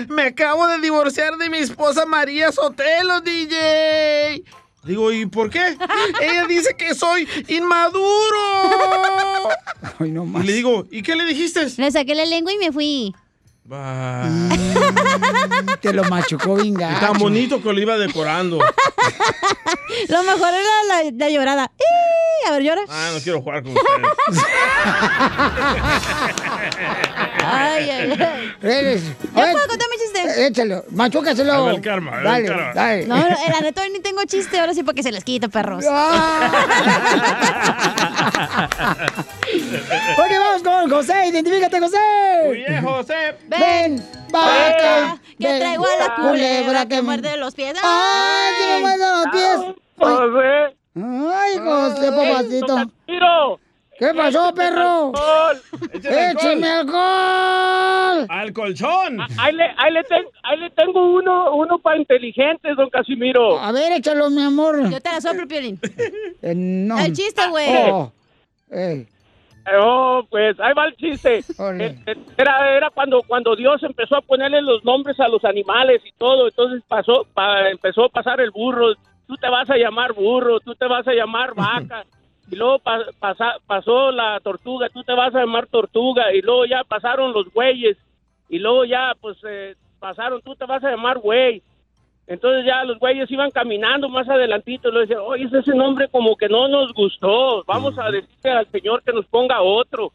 Me acabo de divorciar de mi esposa María Sotelo, DJ. Digo, ¿y por qué? Ella dice que soy inmaduro. Ay, no Y le digo, ¿y qué le dijiste? Le saqué la lengua y me fui. Te lo machucó bien gacho. tan bonito que lo iba decorando. Lo mejor era la, la llorada. ¡Ih! A ver, llora. Ah, no quiero jugar con ustedes. Ay, ay, ay. Eres. ¿Ya Ay, puedo contar mi chiste? Échalo, machúcaselo. El karma, el karma. dale. No, no, la neta hoy ni tengo chiste, ahora sí porque se les quita, perros. Ok, vamos con José. Identifícate, José. Muy bien, José. Ven, vaca. que ven, traigo a la culebra que me- muerde los pies. ¡Ay, se me muerden los pies! José. ¡Ay, José, papacito! Tiro. ¿Qué pasó, perro? Échale ¡Échame alcohol! ¡Al colchón! Ahí le, ahí le, ten- ahí le tengo uno, uno para inteligentes, don Casimiro. A ver, échalo, mi amor. Yo te la soplo, Piolín. Eh, no. El chiste, güey. Oh. Ey. Oh, pues ahí va el chiste. Eh, Era, era cuando, cuando Dios empezó a ponerle los nombres a los animales y todo. Entonces pasó, pa- empezó a pasar el burro. Tú te vas a llamar burro, tú te vas a llamar vaca. Y luego pa- pasa- pasó la tortuga, tú te vas a llamar tortuga. Y luego ya pasaron los güeyes. Y luego ya, pues, eh, pasaron, tú te vas a llamar güey. Entonces ya los güeyes iban caminando más adelantito y le decían, oye, ese nombre como que no nos gustó, vamos a decirle al señor que nos ponga otro.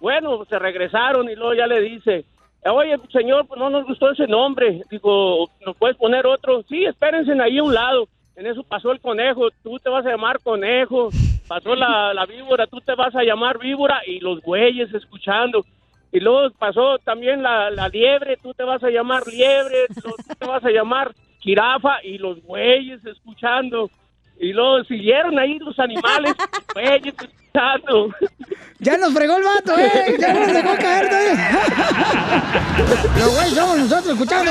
Bueno, se regresaron y luego ya le dice, oye, señor, pues no nos gustó ese nombre. Digo, ¿nos puedes poner otro? Sí, espérense ahí a un lado. En eso pasó el conejo, tú te vas a llamar conejo. Pasó la, la víbora, tú te vas a llamar víbora. Y los güeyes escuchando. Y luego pasó también la, la liebre, tú te vas a llamar liebre, tú te vas a llamar jirafa y los güeyes escuchando. Y luego siguieron ahí los animales, güeyes escuchando. Ya nos fregó el vato, ¿eh? Ya nos dejó caer todavía. Los güeyes somos nosotros escuchando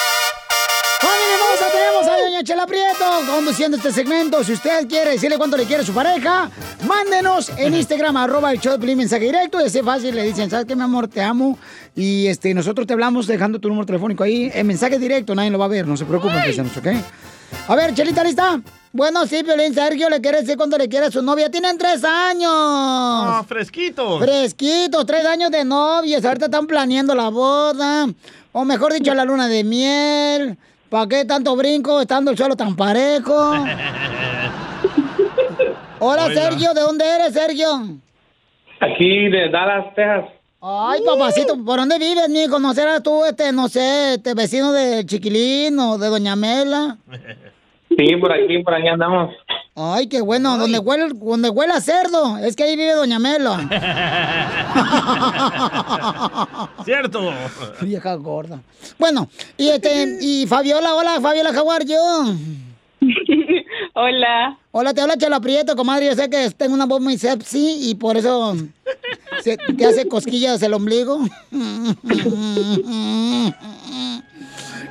Doña Chela Prieto, conduciendo este segmento. Si usted quiere decirle cuánto le quiere a su pareja, mándenos en Instagram, arroba el show de mensaje directo. Y así fácil, le dicen, ¿sabes qué, mi amor? Te amo. Y este, nosotros te hablamos dejando tu número telefónico ahí. En mensaje directo, nadie lo va a ver, no se preocupen, paisanos, ¿ok? A ver, Chelita, ¿lista? Bueno, sí, Piolín, Sergio le quiere decir cuánto le quiere a su novia. Tienen tres años. Ah, fresquitos. Fresquitos, tres años de novios. Ahorita están planeando la boda. O mejor dicho, la luna de miel. ¿Para qué tanto brinco estando el suelo tan parejo? Hola. Sergio. ¿De dónde eres, Sergio? Aquí de Dallas, Texas. Ay, papacito, ¿por dónde vives, mijo? ¿No serás tú, este, no sé, este vecino de Chiquilín o de Doña Mela? Sí, por aquí, por allá andamos. Ay, qué bueno, donde huele, donde huele a cerdo, es que ahí vive Doña Mela. Cierto. Vieja gorda. Bueno, y este, y Fabiola, hola, Fabiola Jaguar, yo. Hola. Hola, te habla Chela Prieto, comadre. Yo sé que tengo una voz muy sexy y por eso se- te hace cosquillas el ombligo.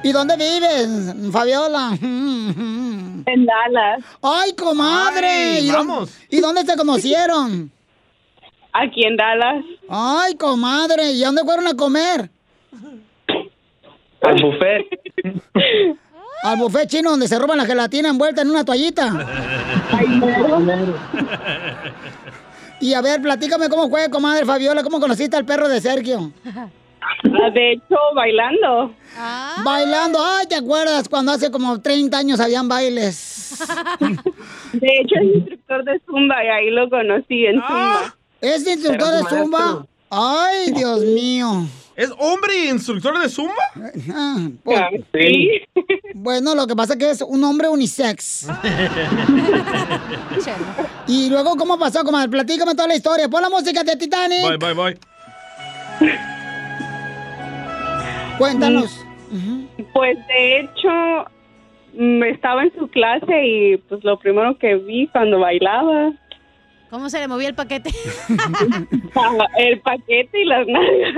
¿Y dónde vives, Fabiola? En Dallas. ¡Ay, comadre! Ay, ¿Y, dó- vamos. ¿Y dónde se conocieron? Aquí en Dallas. ¡Ay, comadre! ¿Y dónde fueron a comer? Al buffet. Al buffet chino donde se roban la gelatina envuelta en una toallita. Y a ver, platícame cómo fue, comadre Fabiola, cómo conociste al perro de Sergio. Ah, De hecho, bailando. Bailando, ay, ¿te acuerdas cuando hace como 30 años habían bailes? De hecho, es instructor de Zumba y ahí lo conocí en Zumba. ¿Es instructor de Zumba? Ay, Dios mío. ¿Es hombre y instructor de Zumba? Ah, pues, Sí. Bueno, lo que pasa es que es un hombre unisex. y luego, ¿cómo pasó, comadre? Platícame toda la historia. Pon la música de Titanic. Voy, voy, voy. Cuéntanos. Pues de hecho, mm, estaba en su clase y pues lo primero que vi cuando bailaba. ¿Cómo se le movía el paquete? el paquete y las nalgas.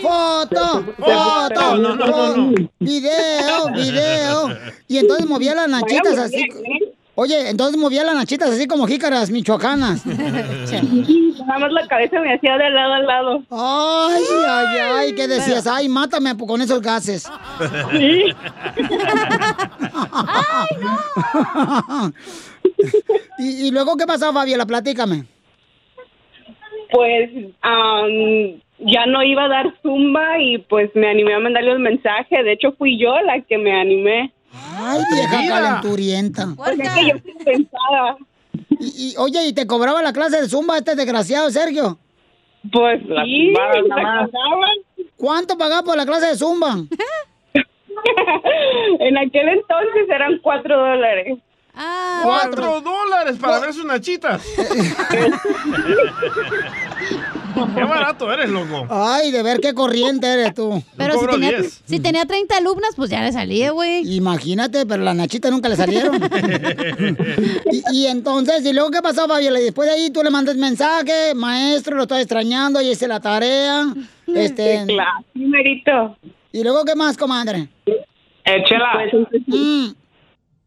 Foto, foto, No, no, no, video, video. Y entonces movía las nachitas así. Oye, entonces movía las nachitas así como jícaras michoacanas. Nada más la cabeza me hacía de lado a lado. Ay, ay, ay, ¿qué decías? Ay, mátame con esos gases. Sí. ¿Y, y luego qué pasó, Fabiola? Platícame. Pues am, ya no iba a dar zumba y pues me animé a mandarle un mensaje. De hecho, fui yo la que me animé. Ay, vieja calenturienta. Porque es que yo sí pensaba. Y, y, oye, ¿y te cobraba la clase de zumba este desgraciado, Sergio? Pues La sí. ¿Cuánto pagaba por la clase de zumba? en aquel entonces eran cuatro dólares. ¡Cuatro dólares para ver sus nachitas! ¡Qué barato eres, loco! Ay, de ver qué corriente eres tú. Pero si tenía, si tenía 30 alumnas, pues ya le salía, güey. Imagínate, pero las nachitas nunca le salieron. y, y entonces, ¿y luego qué pasó, Fabiola? Y después de ahí tú le mandas mensaje, maestro, lo estoy extrañando, y hice la tarea. Este, Sí, claro, sí, merito. ¿Y luego qué más, comadre? Eh, Chela. Mm,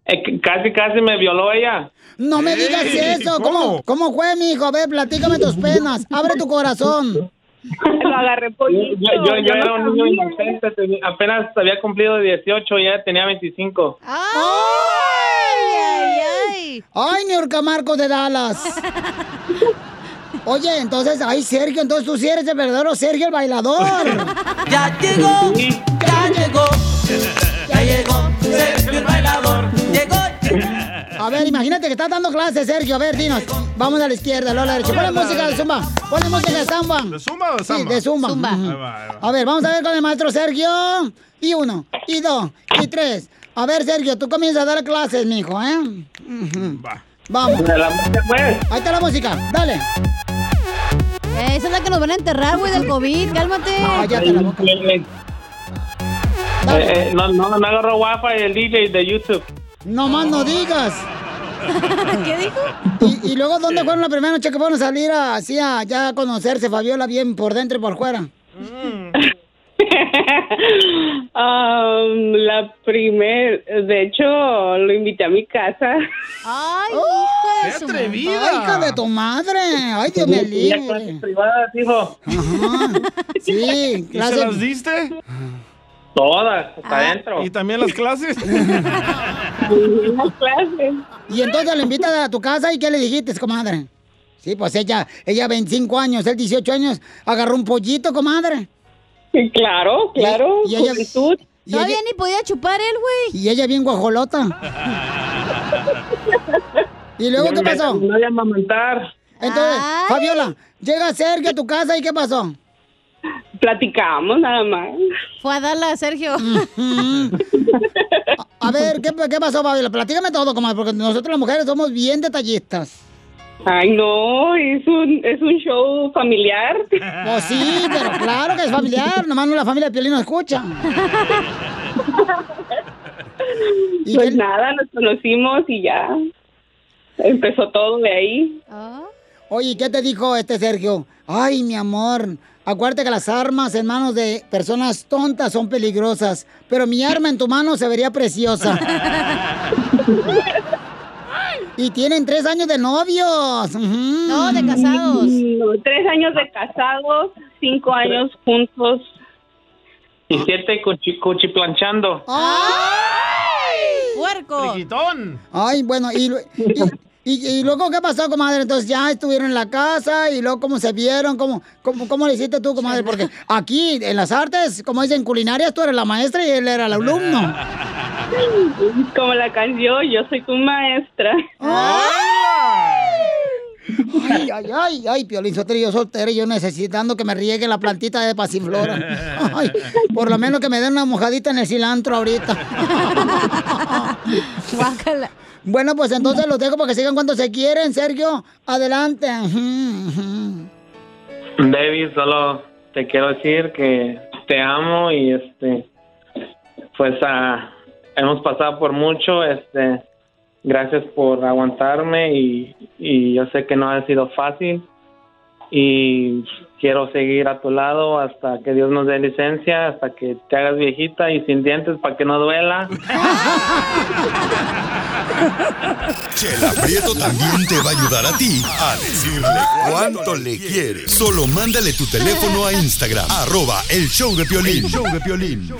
Eh, casi, casi me violó ella. no me digas eso. ¿Cómo? ¿Cómo fue, mijo? A ver, platícame tus penas. Abre tu corazón. Lo agarré pollito. yo, yo yo era no un niño inocente, tenía- apenas había cumplido 18 y ya tenía 25. ¡Ay, ay, ay! ¡Ay, Niurka Marcos de Dallas! Oye, entonces, ay, Sergio, entonces tú sí eres el verdadero Sergio el bailador. Ya llegó, ya llegó, ya llegó, Sergio el bailador. A ver, imagínate que estás dando clases, Sergio. A ver, dinos. Vamos a la izquierda, luego a la derecha. Ponle música de zumba. Ponle música de zumba. ¿De zumba o de Sí, de zumba. Ujú. Ahí va, ahí va. A ver, vamos a ver con el maestro Sergio. Y uno, y dos, y tres. A ver, Sergio, tú comienzas a dar clases, mijo, ¿eh? Ujú. Vamos. Pues. Ahí está la música. Dale. Eh, esa es la que nos van a enterrar, güey, del COVID. Cálmate. Cállate la boca. Eh, eh, no, no, me agarró wifi el DJ de YouTube. No más no digas. ¿Qué dijo? ¿Y, y luego dónde fueron la primera noche que fueron a salir a- así a ya conocerse, Fabiola, bien por dentro y por fuera? Um, la primer, de hecho, lo invité a mi casa. Ay, hija de madre. Ay, hija de tu madre. Ay, Dios clases privadas, hijo. Sí, ¿Y se las diste? Todas, hasta adentro. ¿Y también las clases? Las clases. Y entonces le invitas a tu casa y ¿qué le dijiste, comadre? Sí, pues ella, ella 25 años, él 18 años, agarró un pollito, comadre. Sí, claro, claro, Y, y ella, juventud. y Todavía ella- ni podía chupar él, güey. y ella bien guajolota. ¿Y luego qué pasó? No voy a amamantar. Entonces, Fabiola, llega Sergio a tu casa y ¿qué pasó? Platicamos nada más. Fue a darla a Sergio. A ver, ¿qué, qué pasó, Fabiola? Platícame todo, comadre, porque nosotros las mujeres somos bien detallistas. Ay, no, es un, es un show familiar. Pues sí, pero claro que es familiar, nomás no la familia de Piolín no escucha. Pues nada, nos conocimos y ya empezó todo de ahí. Oye, ¿qué te dijo este Sergio? Ay, mi amor, acuérdate que las armas en manos de personas tontas son peligrosas, pero mi arma en tu mano se vería preciosa. y tienen tres años de novios. No, de casados. No, tres años de casados, cinco años juntos. Y siete cuchi, cuchiplanchando. ¡Puerco! Ay, bueno, y, y, y- y luego, ¿qué pasó, comadre? Entonces ya estuvieron en la casa y luego, ¿cómo se vieron? ¿Cómo, cómo, cómo le hiciste tú, comadre? Porque aquí, en las artes, como dicen culinarias, tú eres la maestra y él era el alumno. Como la canción, yo soy tu maestra. Ay, ay, ay, ay, Piolín Sotelo, yo soltero y yo necesitando que me riegue la plantita de pasiflora. Ay, por lo menos que me den una mojadita en el cilantro ahorita. Bueno, pues entonces los dejo para que sigan cuando se quieren, Sergio. Adelante. Baby, solo te quiero decir que te amo y este, pues ah, hemos pasado por mucho, este, gracias por aguantarme y, y yo sé que no ha sido fácil y quiero seguir a tu lado hasta que Dios nos dé licencia, hasta que te hagas viejita y sin dientes para que no duela. Chela Prieto también te va a ayudar a ti a decirle cuánto le quieres. Solo mándale tu teléfono a Instagram, arroba el show de Piolín. El show de Piolín.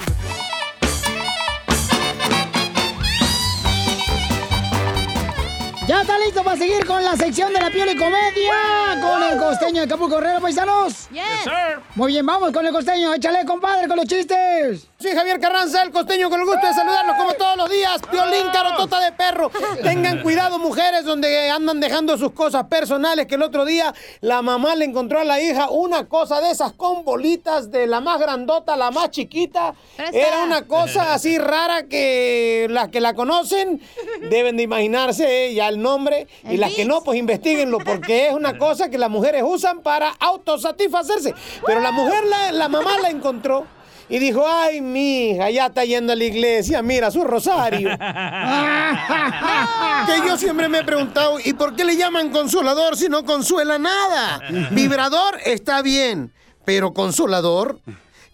Listo para seguir con la sección de la piel y comedia? Con el costeño de Capo Correro, paisanos. Muy bien, vamos con el costeño. Échale, compadre, con los chistes. Sí, Javier Carranza, el costeño, con el gusto de saludarlos como todos los días. Piolín, carotota de perro. Tengan cuidado, mujeres, donde andan dejando sus cosas personales, que el otro día la mamá le encontró a la hija una cosa de esas con bolitas, de la más grandota, la más chiquita. Era una cosa así rara que las que la conocen deben de imaginarse eh, ya el nombre. Y las que no, pues investiguenlo, porque es una cosa que las mujeres usan para autosatisfacerse. Pero la mujer, la, la mamá la encontró. Y dijo, ay, mi hija, ya está yendo a la iglesia, mira su rosario. que yo siempre me he preguntado, ¿y por qué le llaman consolador si no consuela nada? Vibrador está bien, pero consolador,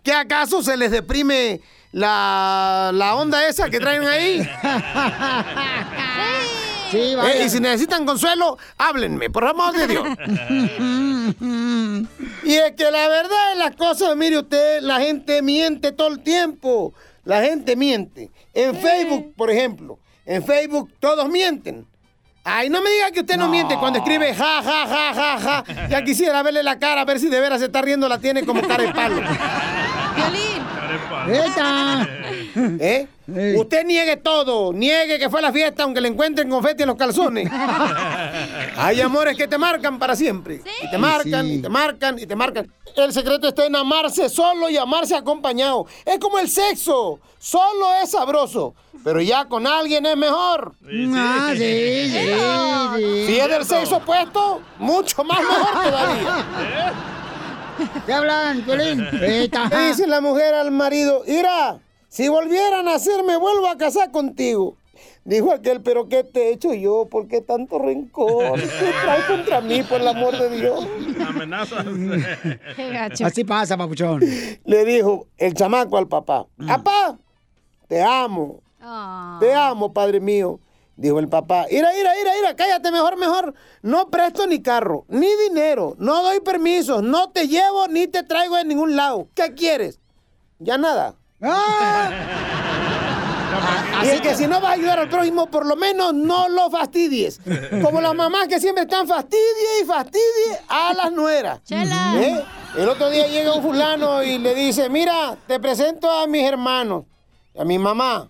¿qué acaso se les deprime la, la onda esa que traen ahí? Sí, Eh, y si necesitan consuelo, háblenme, por amor de Dios. Y es que la verdad es la cosa, mire usted, la gente miente todo el tiempo. La gente miente. En Facebook, por ejemplo, en Facebook todos mienten. Ay, no me diga que usted no, miente cuando escribe ja, ja, ja, ja, ja. Ya quisiera verle la cara, a ver si de veras se está riendo, la tiene como cara de palo. ¿Eh? Usted niegue todo, niegue que fue a la fiesta aunque le encuentren confeti en los calzones. Hay amores que te marcan para siempre. Y te marcan, y te marcan, y te marcan. El secreto está en amarse solo y amarse acompañado. Es como el sexo. Solo es sabroso, pero ya con alguien es mejor. Ah, sí, sí, sí. Si es del sexo opuesto, mucho más mejor todavía. ¿Qué hablan, Piolín? Dice la mujer al marido, mira, si volvieran a nacer me vuelvo a casar contigo. Dijo aquel, pero ¿qué te he hecho yo? ¿Por qué tanto rencor? ¿Qué traes contra mí, por el amor de Dios? Amenazas. Así pasa, papuchón. Le dijo el chamaco al papá, papá, te amo, te amo, padre mío. Dijo el papá, ira, ira, ira, ira, cállate mejor, mejor. No presto ni carro, ni dinero, no doy permisos, no te llevo ni te traigo de ningún lado. ¿Qué quieres? Ya nada. Y es que si no vas a ayudar al prójimo, por lo menos no lo fastidies. Como las mamás que siempre están fastidie y fastidie a las nueras. ¿Eh? El otro día llega un fulano y le dice, mira, te presento a mis hermanos, a mi mamá.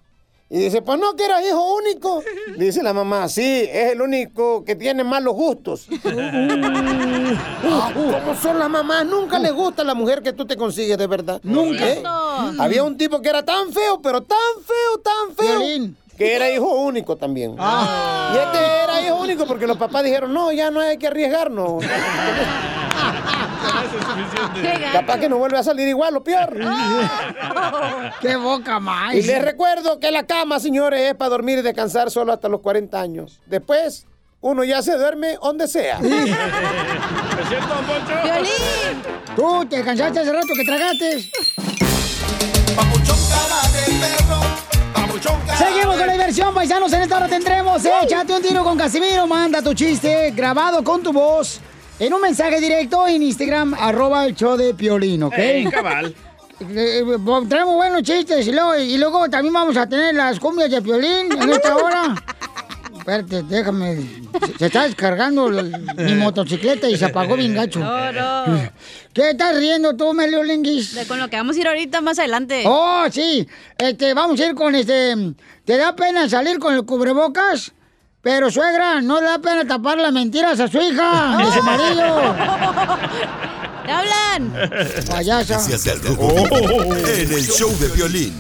Y dice, pues no que eras hijo único. Dice la mamá, sí, es el único que tiene malos gustos. Ah, ¿Cómo son las mamás? Nunca les gusta la mujer que tú te consigues, de verdad. Nunca. ¿Eh? Había un tipo que era tan feo, pero tan feo, tan feo. Que era hijo único también. Y este era hijo único porque los papás dijeron, no, ya no hay que arriesgarnos. Capaz que no vuelve a salir igual, lo peor. ¡Qué boca más! Y les recuerdo que la cama, señores, es para dormir y descansar solo hasta los 40 años. Después, uno ya se duerme donde sea. Tú te cansaste hace rato que tragaste. Seguimos con la diversión, paisanos. En esta hora tendremos Échate un tiro con Casimiro. Manda tu chiste grabado con tu voz en un mensaje directo en Instagram, arroba el show de Piolín, ¿ok? Ey, cabal. Eh, eh, traemos buenos chistes y luego, y luego también vamos a tener las cumbias de Piolín en esta hora. Espérate, déjame. Se, se está descargando el- mi motocicleta y se apagó bien gacho. No, no. ¿Qué estás riendo tú, Melio Linguis? De con lo que vamos a ir ahorita más adelante. Oh, sí. Este, vamos a ir con este. ¿Te da pena salir con el cubrebocas? Pero suegra, no le da pena tapar las mentiras a su hija, de su marido. ¡Te hablan! Payasa. Noticias del Rojo Vivo en el show de violín.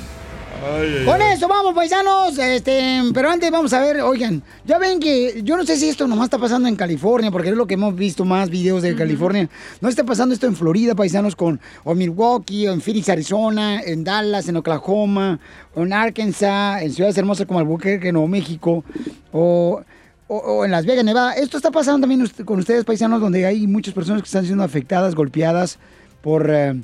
Con eso vamos, paisanos. Este, pero antes vamos a ver, oigan, ya ven que yo no sé si esto nomás está pasando en California, porque es lo que hemos visto más videos de California. No está pasando esto en Florida, paisanos, con o en Milwaukee, o en Phoenix, Arizona, en Dallas, en Oklahoma, o en Arkansas, en ciudades hermosas como Albuquerque, Nuevo México, o, o- o en Las Vegas, Nevada. Esto está pasando también con ustedes, paisanos, donde hay muchas personas que están siendo afectadas, golpeadas por, eh,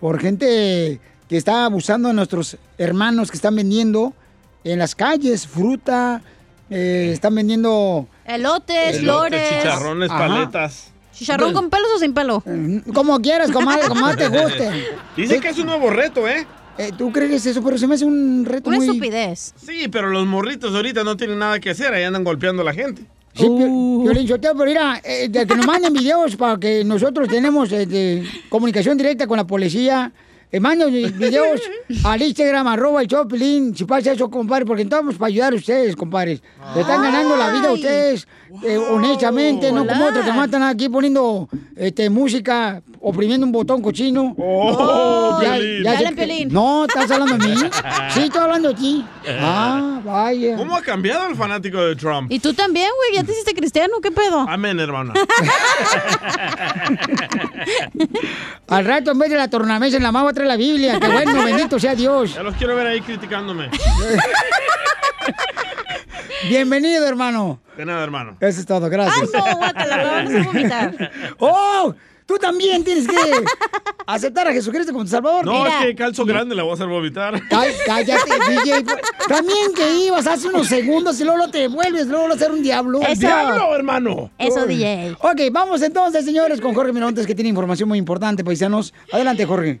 por gente que está abusando de nuestros hermanos que están vendiendo en las calles fruta, eh, están vendiendo... Elotes, flores. Chicharrones, Ajá. paletas. ¿Chicharrón con pelos o sin pelo? Como quieras, comadre, como más te guste. Dice que es un nuevo reto, ¿eh? ¿Tú crees eso? Pero se me hace un reto Una muy... estupidez. Sí, pero los morritos ahorita no tienen nada que hacer, ahí andan golpeando a la gente. Sí, Pio- Piolín Sotelo, pero mira, eh, de que nos manden videos para que nosotros tenemos eh, de comunicación directa con la policía. Eh, manden videos al Instagram, arroba el Choplin, si pasa eso, compadre, porque estamos para ayudar a ustedes, compadres. Le están ganando la vida a ustedes, eh, honestamente, no como otros que matan aquí poniendo este, música, oprimiendo un botón cochino. Oh, Piolín. sé Dale, que- Piolín. No, ¿estás hablando de mí? Sí, estoy hablando de ti. Ah, vaya. ¿Cómo ha cambiado el fanático de Trump? Y tú también, güey, ya te hiciste cristiano, ¿qué pedo? Amén, hermana. Al rato, en vez de la tornamesa en la mano, la Biblia. Que bueno, bendito sea Dios. Ya los quiero ver ahí criticándome. Bienvenido, hermano. De nada, hermano. Eso es todo, gracias. Ay, no, vamos a vomitar. ¡Oh! Tú también tienes que aceptar a Jesucristo como tu Salvador. No, Mira. es que calzo grande le voy a hacer vomitar. Cállate, DJ. También que ibas hace unos segundos y luego te vuelves, luego a ser un diablo. ¡El diablo, hermano! Eso, Uy. DJ. Ok, vamos entonces, señores, con Jorge Mirontes, que tiene información muy importante, paisanos. Adelante, Jorge.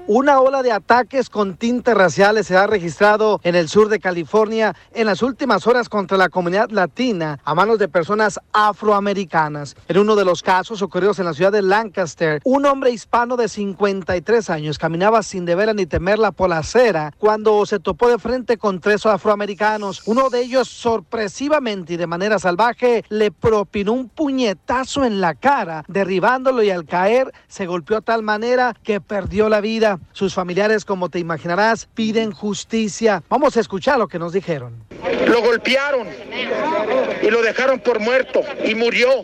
Una ola de ataques con tintes raciales se ha registrado en el sur de California en las últimas horas contra la comunidad latina a manos de personas afroamericanas. En uno de los casos ocurridos en la ciudad de Lancaster, un hombre hispano de 53 años caminaba sin deber ni temerla por la acera cuando se topó de frente con tres afroamericanos. Uno de ellos sorpresivamente y de manera salvaje le propinó un puñetazo en la cara, derribándolo y al caer se golpeó a tal manera que perdió la vida. Sus familiares, como te imaginarás, piden justicia. Vamos a escuchar lo que nos dijeron. Lo golpearon y lo dejaron por muerto y murió.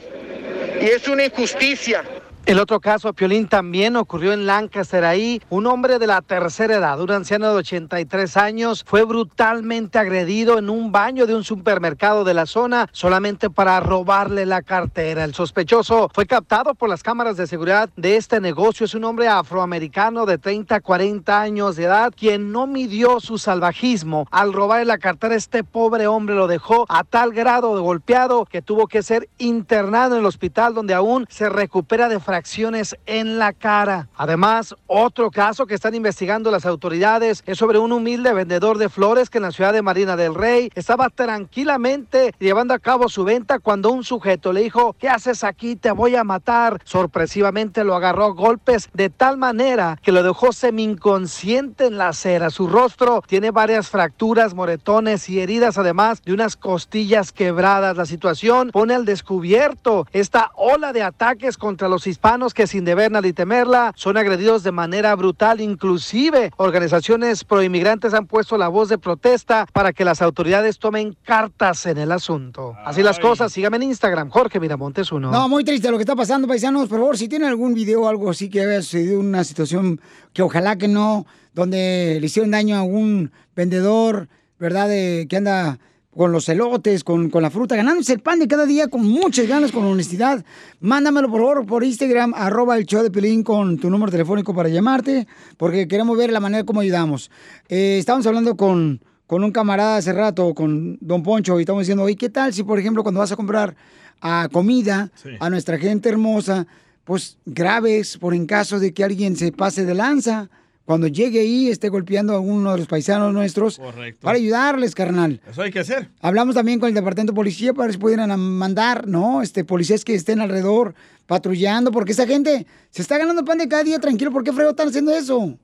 Y es una injusticia. El otro caso, Piolín, también ocurrió en Lancaster. Ahí, un hombre de la tercera edad, un anciano de 83 años, fue brutalmente agredido en un baño de un supermercado de la zona solamente para robarle la cartera. El sospechoso fue captado por las cámaras de seguridad de este negocio. Es un hombre afroamericano de 30 a 40 años de edad, quien no midió su salvajismo. Al robarle la cartera, este pobre hombre lo dejó a tal grado de golpeado que tuvo que ser internado en el hospital donde aún se recupera de fracciones en la cara. Además, otro caso que están investigando las autoridades es sobre un humilde vendedor de flores que en la ciudad de Marina del Rey estaba tranquilamente llevando a cabo su venta cuando un sujeto le dijo, ¿qué haces aquí? Te voy a matar. Sorpresivamente lo agarró a golpes de tal manera que lo dejó semi-inconsciente en la acera. Su rostro tiene varias fracturas, moretones y heridas, además de unas costillas quebradas. La situación pone al descubierto esta ola de ataques contra los hispanos que sin deber ni temerla son agredidos de manera brutal. Inclusive organizaciones proinmigrantes han puesto la voz de protesta para que las autoridades tomen cartas en el asunto. Así las cosas, síganme en Instagram, Jorge Miramontes uno. No, muy triste lo que está pasando, paisanos. Por favor, si tienen algún video o algo así que haya sucedido, una situación que ojalá que no, donde le hicieron daño a un vendedor, ¿verdad? De, que anda con los elotes, con, con la fruta, ganándose el pan de cada día con muchas ganas, con honestidad. Mándamelo por favor por Instagram, arroba el show de Pelín con tu número telefónico para llamarte, porque queremos ver la manera como ayudamos. Eh, estábamos hablando con, con un camarada hace rato, con Don Poncho, y estamos diciendo, oye, ¿qué tal si, por ejemplo, cuando vas a comprar a comida a nuestra gente hermosa, pues graves por en caso de que alguien se pase de lanza? Cuando llegue ahí, esté golpeando a uno de los paisanos nuestros Correcto. para ayudarles, carnal. Eso hay que hacer. Hablamos también con el departamento de policía para ver si pudieran mandar, ¿no? Este, policías que estén alrededor patrullando, porque esa gente se está ganando pan de cada día tranquilo. ¿Por qué frego están haciendo eso?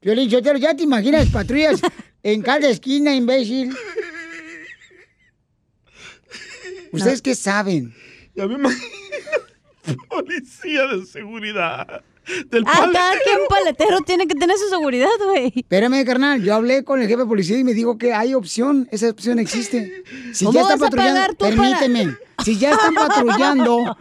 Piolín Sotelo, ya te imaginas patrullas en cada esquina, imbécil. ¿Ustedes qué saben? Ya me imagino. Policía de seguridad. Del Ah, cada paletero. quien paletero tiene que tener su seguridad, güey. Espérame, carnal, yo hablé con el jefe de policía y me dijo que hay opción, esa opción existe. Si ¿Cómo ya vas a patrullando, pagar tú para- permíteme, si ya están patrullando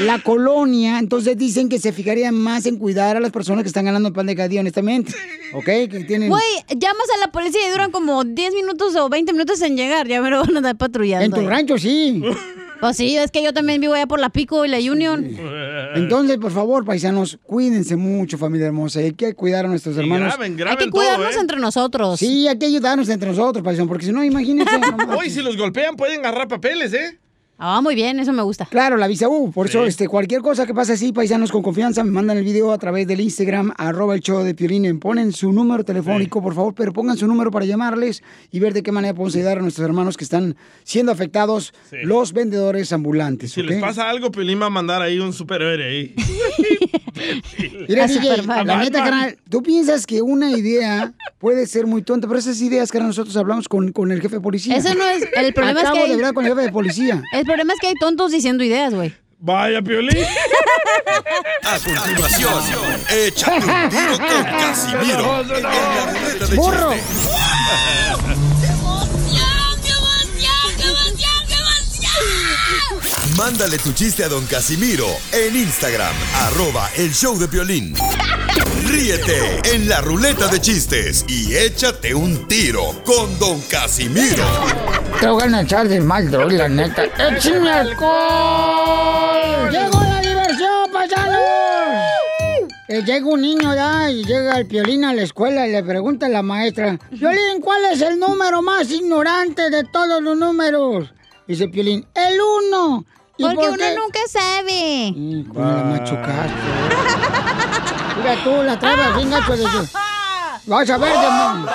la colonia, entonces dicen que se fijarían más en cuidar a las personas que están ganando el pan de cada día, honestamente. ¿Ok? Que tienen... Güey, llamas a la policía y duran como 10 minutos o 20 minutos en llegar. Ya me lo van a andar patrullando. En tu ahí. rancho sí. Pues sí, es que yo también vivo allá por la Pico y la Union. Entonces, por favor, paisanos, cuídense mucho, familia hermosa. Hay que cuidar a nuestros hermanos. graben, Hay que cuidarnos todo, ¿eh? entre nosotros. Sí, hay que ayudarnos entre nosotros, paisanos, porque si no, imagínense. Hoy si los golpean pueden agarrar papeles, ¿eh? Ah, muy bien, eso me gusta. Claro, la visa U. Por eso, Sí. este, cualquier cosa que pase así, paisanos con confianza, me mandan el video a través del Instagram, arroba el show de Piolín, y ponen su número telefónico, por favor, pero pongan su número para llamarles y ver de qué manera podemos ayudar a nuestros hermanos que están siendo afectados, Sí. los vendedores ambulantes. Si les pasa algo, Pelín va a mandar ahí un superhéroe ahí. Mira, DJ, la neta, carnal, tú piensas que una idea puede ser muy tonta, pero esas ideas que nosotros hablamos con, con el jefe de policía. Eso no es- el problema es Acabo que hay- de hablar con el jefe de policía. El problema es que hay tontos diciendo ideas, güey. Vaya, Piolín. A continuación, échate un tiro con Casimiro. En la ruleta de ¡Burro! Mándale tu chiste a don Casimiro en Instagram, arroba el show de violín. Ríete en la ruleta de chistes y échate un tiro con don Casimiro. Te voy a echar de mal, droga, la neta. ¡Échame alcohol! ¡Llegó la diversión, paisanos! Eh, llega un niño ya y llega el Piolín a la escuela y le pregunta a la maestra, Piolín, ¿cuál es el número más ignorante de todos los números? Dice Piolín, el uno. ¿Y Porque por uno nunca sabe. Mm, ¿Cómo la machucaste? Mira tú, la trabas bien gacho de su- Vas a ver, demonio.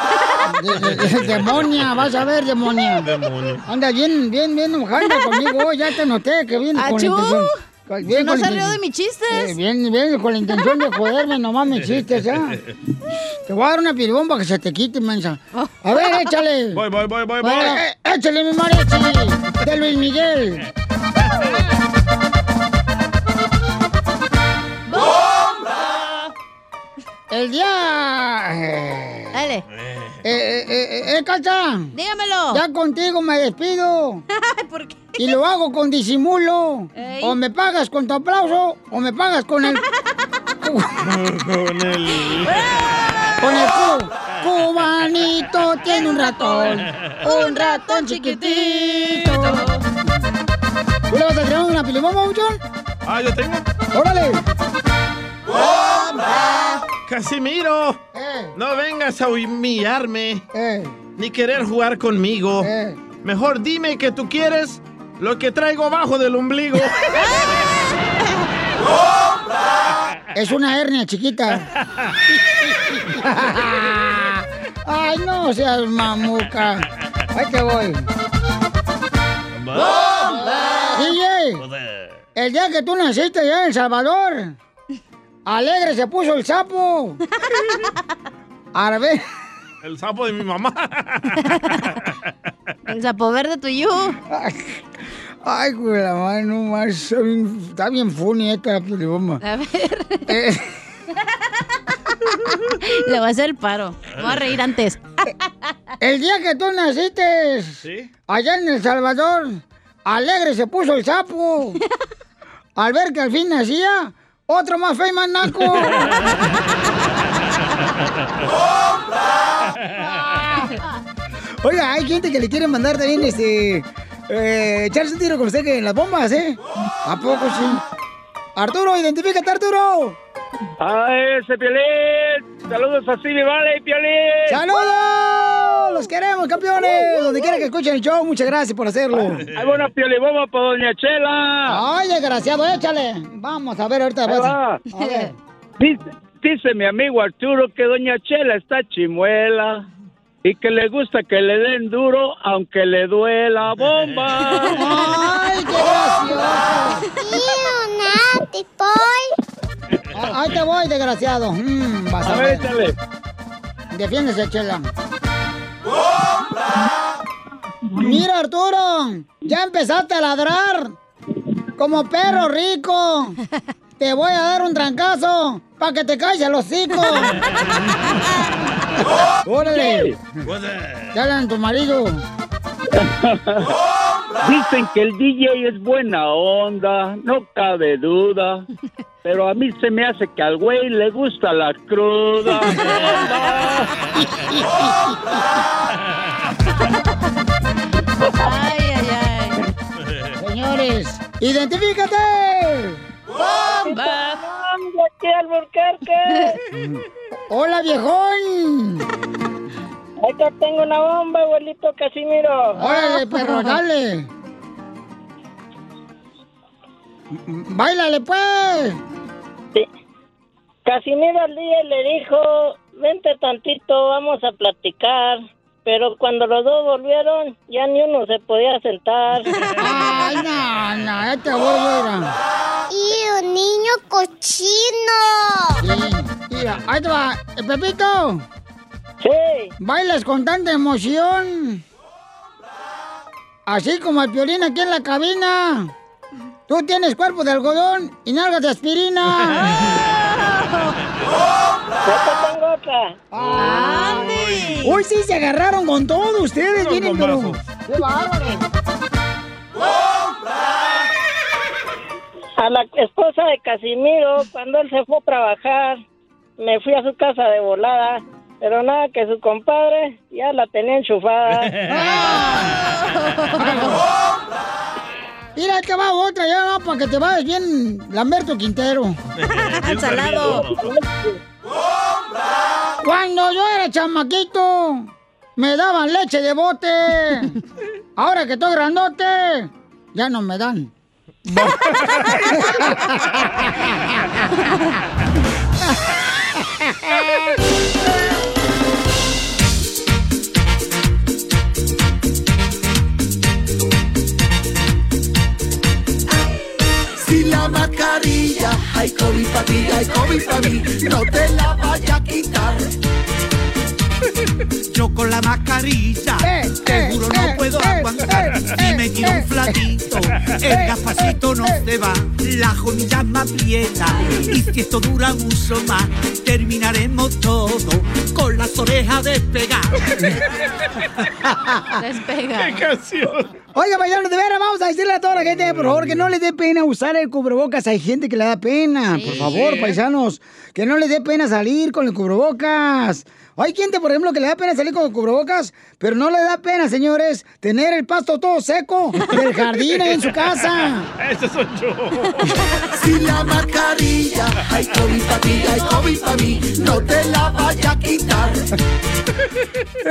De- de- de- demonia, vas a ver, demonia. Demonio. Anda bien, bien, bien enojada conmigo. hoy, Ya te noté que viene con intención. Si no se rió de mis chistes. Eh, Bien, bien, con la intención de joderme, nomás me chistes, ¿ya? Te voy a dar una piribón para que se te quite, mensa. A ver, échale. Voy, voy, voy, voy, voy. Eh, eh, échale, mi mariachi. De Luis Miguel. El día... eh, Dale. eh, eh, eh, Cacha. Dígamelo. Ya contigo me despido. ¿Por qué? Y lo hago con disimulo. Ey. O me pagas con tu aplauso o me pagas con el... Con el... Con el cu. Cubanito tiene un ratón. Un ratón chiquitito. ¿Tú le vas a traer una pilibomba, Buchón? Ah, yo tengo. ¡Órale! Casimiro, Eh. no vengas a humillarme. Ni querer jugar conmigo. Mejor dime que tú quieres lo que traigo abajo del ombligo. Es una hernia chiquita. Ay, no seas mamuca. Ahí te voy. DJ, el día que tú naciste allá en El Salvador, alegre se puso el sapo. A ver. El sapo de mi mamá. El sapo verde tuyo. Ay, güey, la madre, no más. Está bien, está bien funny esta pilibomba. A ver. Eh, Le voy a hacer el paro. Me voy a reír antes. el día que tú naciste, allá en El Salvador, alegre se puso el sapo. Al ver que al fin nacía, otro más feo y más naco. Oiga, hay gente que le quiere mandar también este. Eh, echarse un tiro con usted que en las bombas, ¿eh? ¿A poco sí? Arturo, identifícate, Arturo. ¡Ay, ese Piolín! ¡Saludos a Silvia Vale y Piolín! ¡Saludos! ¡Los queremos, campeones! Donde quiera que escuchen el show, muchas gracias por hacerlo. ¡Hay buena Piolibomba para Doña Chela! ¡Ay, desgraciado, échale! Vamos a ver ahorita. Ahí vas va. a- a ver. Dice, dice mi amigo Arturo que Doña Chela está chimuela y que le gusta que le den duro aunque le duela bomba. ¡Ay, qué gracioso! Ah, Ahí te voy, desgraciado. Mm, vas a, A ver, échale. Defiéndese, Chela. Mira, Arturo, ya empezaste a ladrar. Como perro rico. Te voy a dar un trancazo para que te calles el hocico. ¡Órale! Ya hablan tu marido. Dicen que el DJ es buena onda, no cabe duda. Pero a mí se me hace que al güey le gusta la cruda. Ay, ay, ay. Señores, ¡identifícate! ¡Bomba! aquí Alburquerque! ¡Hola, viejón! Acá tengo una bomba, abuelito Casimiro. ¡Órale, perro, dale! ¡Báilale, pues! Casimiro al día le dijo, vente tantito, vamos a platicar. Pero cuando los dos volvieron, ya ni uno se podía sentar. ¡Ay, no, no! ¡Este abuelo ¡Y un niño cochino! Sí, mira, ahí te va. Pepito. Sí. Bailas con tanta emoción. Así como el violín aquí en la cabina. Tú tienes cuerpo de algodón y nalgas de aspirina. ¡Ande! Uy, sí, se agarraron con todo ustedes. Vienen, pero... ¡Qué bárbaro! A la esposa de Casimiro, cuando él se fue a trabajar, me fui a su casa de volada. Pero nada, que su compadre ya la tenía enchufada. Mira, que va otra, ya va, para que te vayas bien Lamberto Quintero. Salado. Cuando yo era chamaquito, me daban leche de bote. Ahora que estoy grandote, ya no me dan. Mascarilla, hay COVID para ti, hay COVID para mí, no te la vaya a quitar. Yo con la mascarilla, seguro no puedo aguantar. Si me y un flaquito. El gafacito no se va, la jonilla me aprieta. Y si esto dura mucho más, terminaremos todo con las orejas despegadas. Despega. ¿Qué canción? Oiga, paisanos, de veras, vamos a decirle a toda la gente, por favor, que no les dé pena usar el cubrebocas. Hay gente que le da pena. Por favor, Sí. paisanos, que no les dé pena salir con el cubrebocas. Hay gente, por ejemplo, que le da pena salir con cubrebocas, pero no le da pena, señores, tener el pasto todo seco del jardín en su casa. Ese soy yo. Sin la mascarilla, hay COVID para ti, hay COVID para mí, no te la vaya a quitar.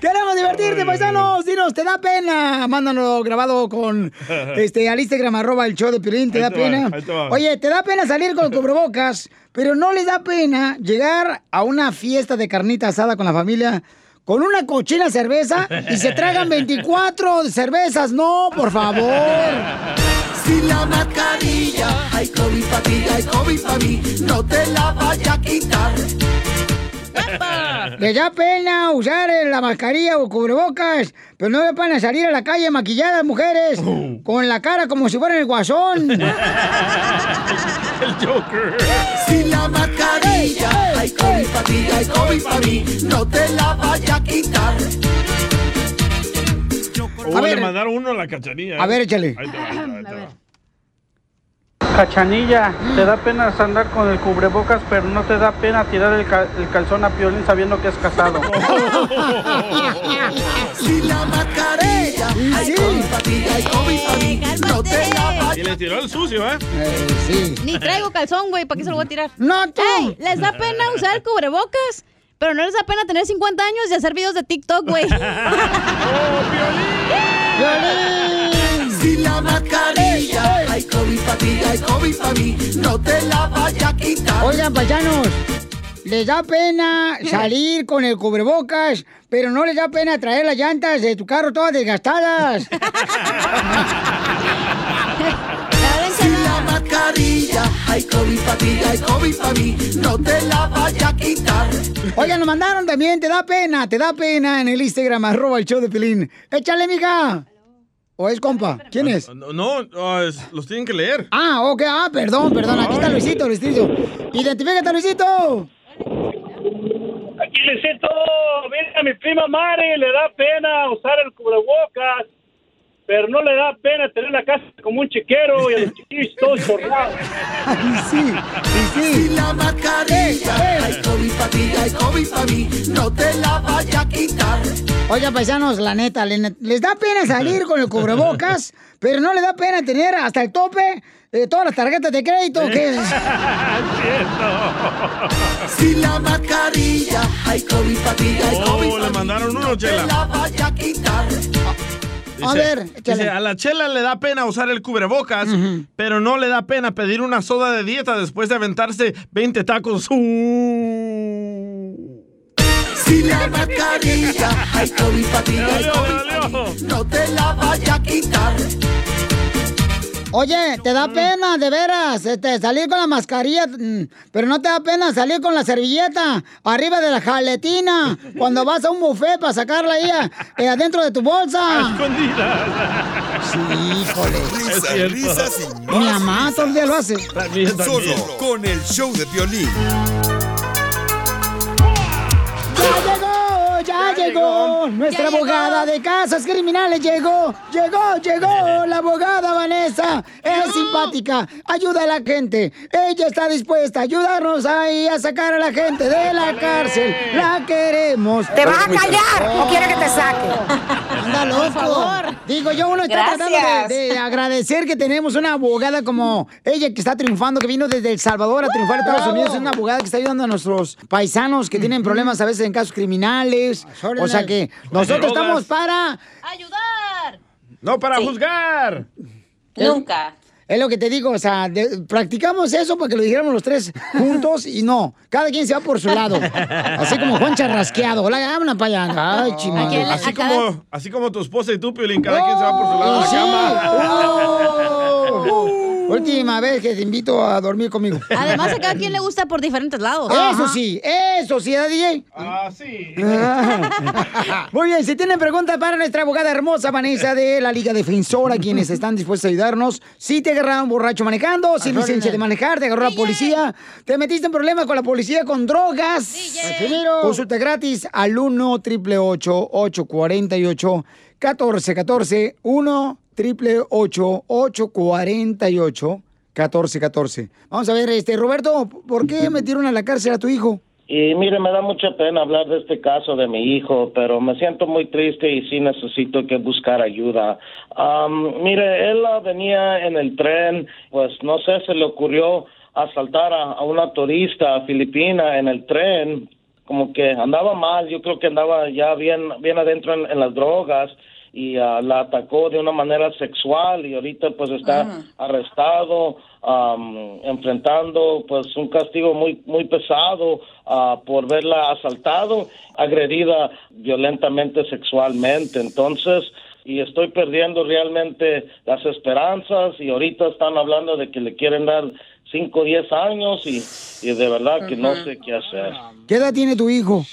Queremos divertirte, paisanos. Dinos, ¿te da pena? Mándanos grabado con este al Instagram, arroba el show de Piolín. ¿Te Ahí da te va, pena? te va. Oye, ¿te da pena salir con cubrebocas? Pero no les da pena llegar a una fiesta de carnita asada con la familia con una cochina cerveza y se tragan 24 cervezas. No, por favor. Sin la mascarilla, hay COVID para ti, hay COVID para mí, no te la vaya a quitar. Les da pena usar eh, la mascarilla o cubrebocas, pero no le pena salir a la calle maquilladas, mujeres, con la cara como si fueran el guasón. El Joker. Sin la mascarilla, hay COVID para ti, hay COVID para mí, no te la vaya a quitar. Oh, A le ver. mandaron uno a la cachanilla. ¿eh? A ver, échale. Ahí te va, ahí te va, ahí te va. Cachanilla, te da pena andar con el cubrebocas, pero no te da pena tirar el, el calzón a Piolín sabiendo que es casado. Sin la mascarilla, no te la Y le tiró el sucio, ¿eh? sí. Ni traigo calzón, güey, ¿para qué se lo voy a tirar? No, tú. Ey, ¿les da pena usar el cubrebocas? Pero no les da pena tener 50 años y hacer videos de TikTok, güey. Sin la mascarilla, hay COVID para ti, hay COVID para mí, no te la vaya a quitar. Oigan, paisanos, les da pena salir con el cubrebocas, pero no les da pena traer las llantas de tu carro todas desgastadas. Sin la mascarilla, hay COVID para ti, hay COVID para mí, no te la vaya a quitar. Oigan, nos mandaron también, te da pena, te da pena en el Instagram, arroba el show de Pelín. Échale, mija. ¿O es compa? ¿Quién es? No, no, es- los tienen que leer. Ah, ok, ah, perdón, perdón, aquí está Luisito, Luisito. Identifícate, Luisito. Aquí Luisito, mira, a mi prima Mari le da pena usar el cubrebocas, pero no le da pena tener la casa como un chiquero y a los chiquillos todos forrados. sí, sí. Sin la mascarilla, hay COVID para ti, hay COVID para mí, no te la vaya a quitar. Oigan, paisanos, la neta, le- les da pena salir con el cubrebocas, pero no le da pena tener hasta el tope de todas las tarjetas de crédito. que Sin la mascarilla, hay COVID para ti, hay COVID Oh, le mandaron uno, no te Chela. la vaya a quitar. A ver, dice, a la chela le da pena usar el cubrebocas, pero no le da pena pedir una soda de dieta después de aventarse 20 tacos. Uh. Sin la mascarilla, hay COVID no te la vaya a quitar. Oye, te da pena, de veras, este, salir con la mascarilla, mm, pero no te da pena salir con la servilleta arriba de la jaletina cuando vas a un buffet para sacarla ahí eh, adentro de tu bolsa. Escondida. Sí, híjole. Risas, risas y más. Mi mamá todo el día lo hace. Solo con el show de Piolín. ¡Ya llegó! ¡Ya llegó! Nuestra abogada de casos criminales llegó. Llegó, llegó. La abogada Vanessa es simpática. Ayuda a la gente. Ella está dispuesta a ayudarnos ahí a sacar a la gente de la cárcel. La queremos. ¿Te vas a callar o quieres que te saque? Anda loco. Por favor. Digo, yo uno está Gracias. tratando de, de agradecer que tenemos una abogada como ella que está triunfando, que vino desde El Salvador a triunfar en Estados. Unidos. Es una abogada que está ayudando a nuestros paisanos que tienen problemas a veces en casos criminales. O sea que nosotros estamos para... ¡Ayudar! No para juzgar. Nunca. Es lo que te digo, o sea, de- practicamos eso para que lo dijéramos los tres juntos y no, cada quien se va por su lado. Así como Juan Charrasqueado. Hola, vámonos para allá. Ay. Así como, así como tu esposa y tú, Piolín, cada quien se va por su lado de la Sí. cama. Oh. Última vez que te invito a dormir conmigo. Además, a cada quien le gusta por diferentes lados. Eso sí, eso sí, ¿eh, DJ? Ah, sí. Muy bien, si tienen preguntas para nuestra abogada hermosa Vanessa de la Liga Defensora, quienes están dispuestos a ayudarnos, si te agarraron borracho manejando, sin Órale. licencia de manejar, te agarró la policía, te metiste en problemas con la policía con drogas, consulta gratis al 1 888 848 1414 1 888 848 1414 Vamos a ver, este Roberto, ¿por qué metieron a la cárcel a tu hijo? Y mire, me da mucha pena hablar de este caso de mi hijo, pero me siento muy triste y sí necesito que buscar ayuda. Am, mire, él venía en el tren, pues no sé, se le ocurrió asaltar a, a una turista filipina en el tren, como que andaba mal, yo creo que andaba ya bien, bien adentro en, en las drogas y ah, la atacó de una manera sexual y ahorita pues está arrestado am, enfrentando pues un castigo muy muy pesado ah, por verla asaltado agredida violentamente sexualmente entonces y estoy perdiendo realmente las esperanzas y ahorita están hablando de que le quieren dar 5 o 10 años y, y de verdad que no sé qué hacer. ¿Qué edad tiene tu hijo?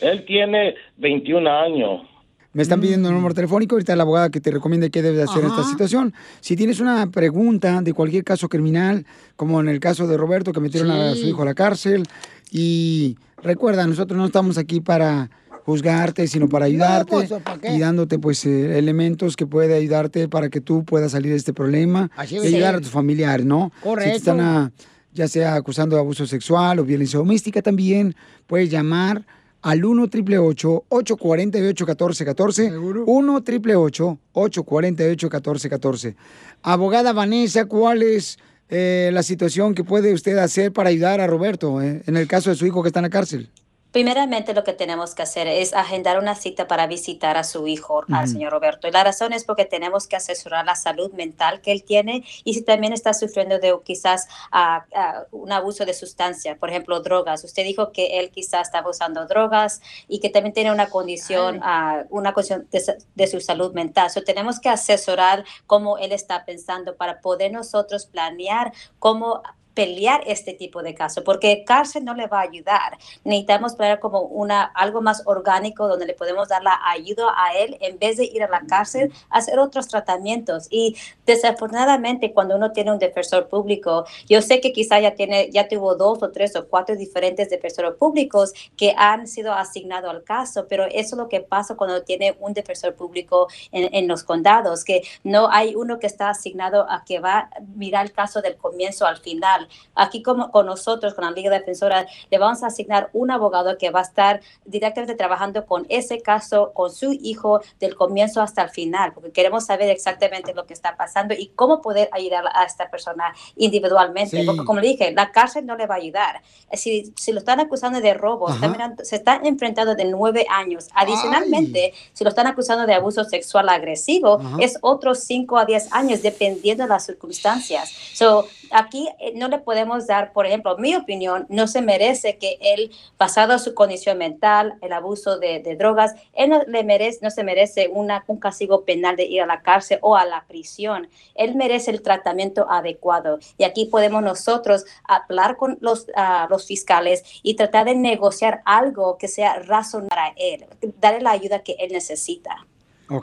Él tiene 21 años. Me están pidiendo el número telefónico, ahorita la abogada que te recomiende qué debes hacer en esta situación. Si tienes una pregunta de cualquier caso criminal, como en el caso de Roberto, que metieron a su hijo a la cárcel, y recuerda, nosotros no estamos aquí para juzgarte, sino para ayudarte pues, ¿para qué? y dándote pues eh, elementos que puede ayudarte para que tú puedas salir de este problema Así y ayudar a tus familiares, ¿no? Si Correcto. te están ah, ya sea acusando de abuso sexual o violencia doméstica también, puedes llamar al 1 888 848 1414 1 888 848 1414 Abogada Vanessa, ¿cuál es eh, la situación que puede usted hacer para ayudar a Roberto eh, en el caso de su hijo que está en la cárcel? Primeramente lo que tenemos que hacer es agendar una cita para visitar a su hijo, al señor Roberto. Y la razón es porque tenemos que asesorar la salud mental que él tiene y si también está sufriendo de quizás ah, ah, un abuso de sustancia, por ejemplo, drogas. Usted dijo que él quizás está abusando drogas y que también tiene una condición, ah, una condición de, de su salud mental. So, tenemos que asesorar cómo él está pensando para poder nosotros planear cómo pelear este tipo de caso, porque cárcel no le va a ayudar. Necesitamos planear como una, algo más orgánico donde le podemos dar la ayuda a él en vez de ir a la cárcel, hacer otros tratamientos. Y desafortunadamente cuando uno tiene un defensor público, yo sé que quizá ya, tiene, ya tuvo dos o tres o cuatro diferentes defensores públicos que han sido asignados al caso, pero eso es lo que pasa cuando tiene un defensor público en, en los condados, que no hay uno que está asignado a que va a mirar el caso del comienzo al final. Aquí como con nosotros, con la Liga Defensora, le vamos a asignar un abogado que va a estar directamente trabajando con ese caso, con su hijo, del comienzo hasta el final, porque queremos saber exactamente lo que está pasando y cómo poder ayudar a esta persona individualmente. Sí. Porque como le dije, la cárcel no le va a ayudar. Si, si lo están acusando de robo, está mirando- se está enfrentando de nueve años. Adicionalmente, si lo están acusando de abuso sexual agresivo, Ajá. es otros 5 a 10 años, dependiendo de las circunstancias. So, aquí eh, no le podemos dar, por ejemplo, mi opinión, no se merece que él, basado en su condición mental, el abuso de, drogas, él no, le merece, no se merece una, un castigo penal de ir a la cárcel o a la prisión. Él merece el tratamiento adecuado. Y aquí podemos nosotros hablar con los, ah, los fiscales y tratar de negociar algo que sea razonable para él, darle la ayuda que él necesita.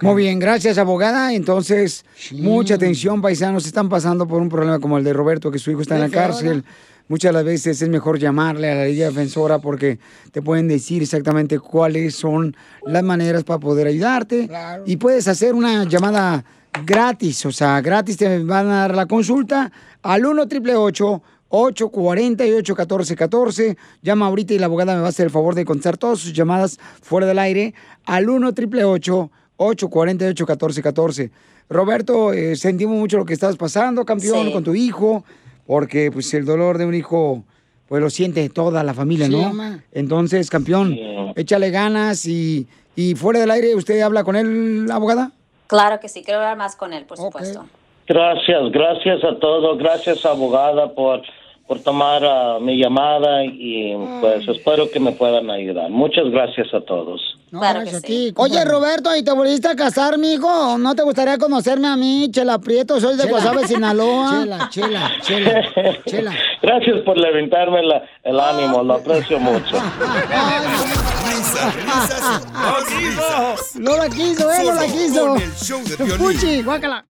Muy bien, gracias, abogada. Entonces, mucha atención, paisanos. Están pasando por un problema como el de Roberto, que su hijo está en la cárcel. Muchas de las veces es mejor llamarle a la Liga Defensora porque te pueden decir exactamente cuáles son las maneras para poder ayudarte. Y puedes hacer una llamada gratis, o sea, gratis te van a dar la consulta al 1 888 848 1414 Llama ahorita y la abogada me va a hacer el favor de contestar todas sus llamadas fuera del aire al 1 888 848 1414 Roberto, eh, sentimos mucho lo que estás pasando, campeón, Sí. con tu hijo, porque pues el dolor de un hijo, pues lo siente toda la familia, Sí, ¿no? mamá. Entonces, campeón, échale ganas y, y fuera del aire, ¿usted habla con él, abogada? Claro que sí, quiero hablar más con él, por supuesto. Gracias, gracias a todos, gracias abogada por, por tomar ah, mi llamada y pues espero que me puedan ayudar. Muchas gracias a todos. No, Claro que a ti, sí. Oye, Roberto, ¿y te volviste a casar, mijo? ¿No te gustaría conocerme a mí, Chela Prieto? Soy de Chela. Guasave, Sinaloa. Chela, chela, chela, chela. Gracias por levantarme la- el ánimo, lo aprecio mucho. Risas, risas y más risas. No la quiso, eh, no la quiso. Puchi, guácala.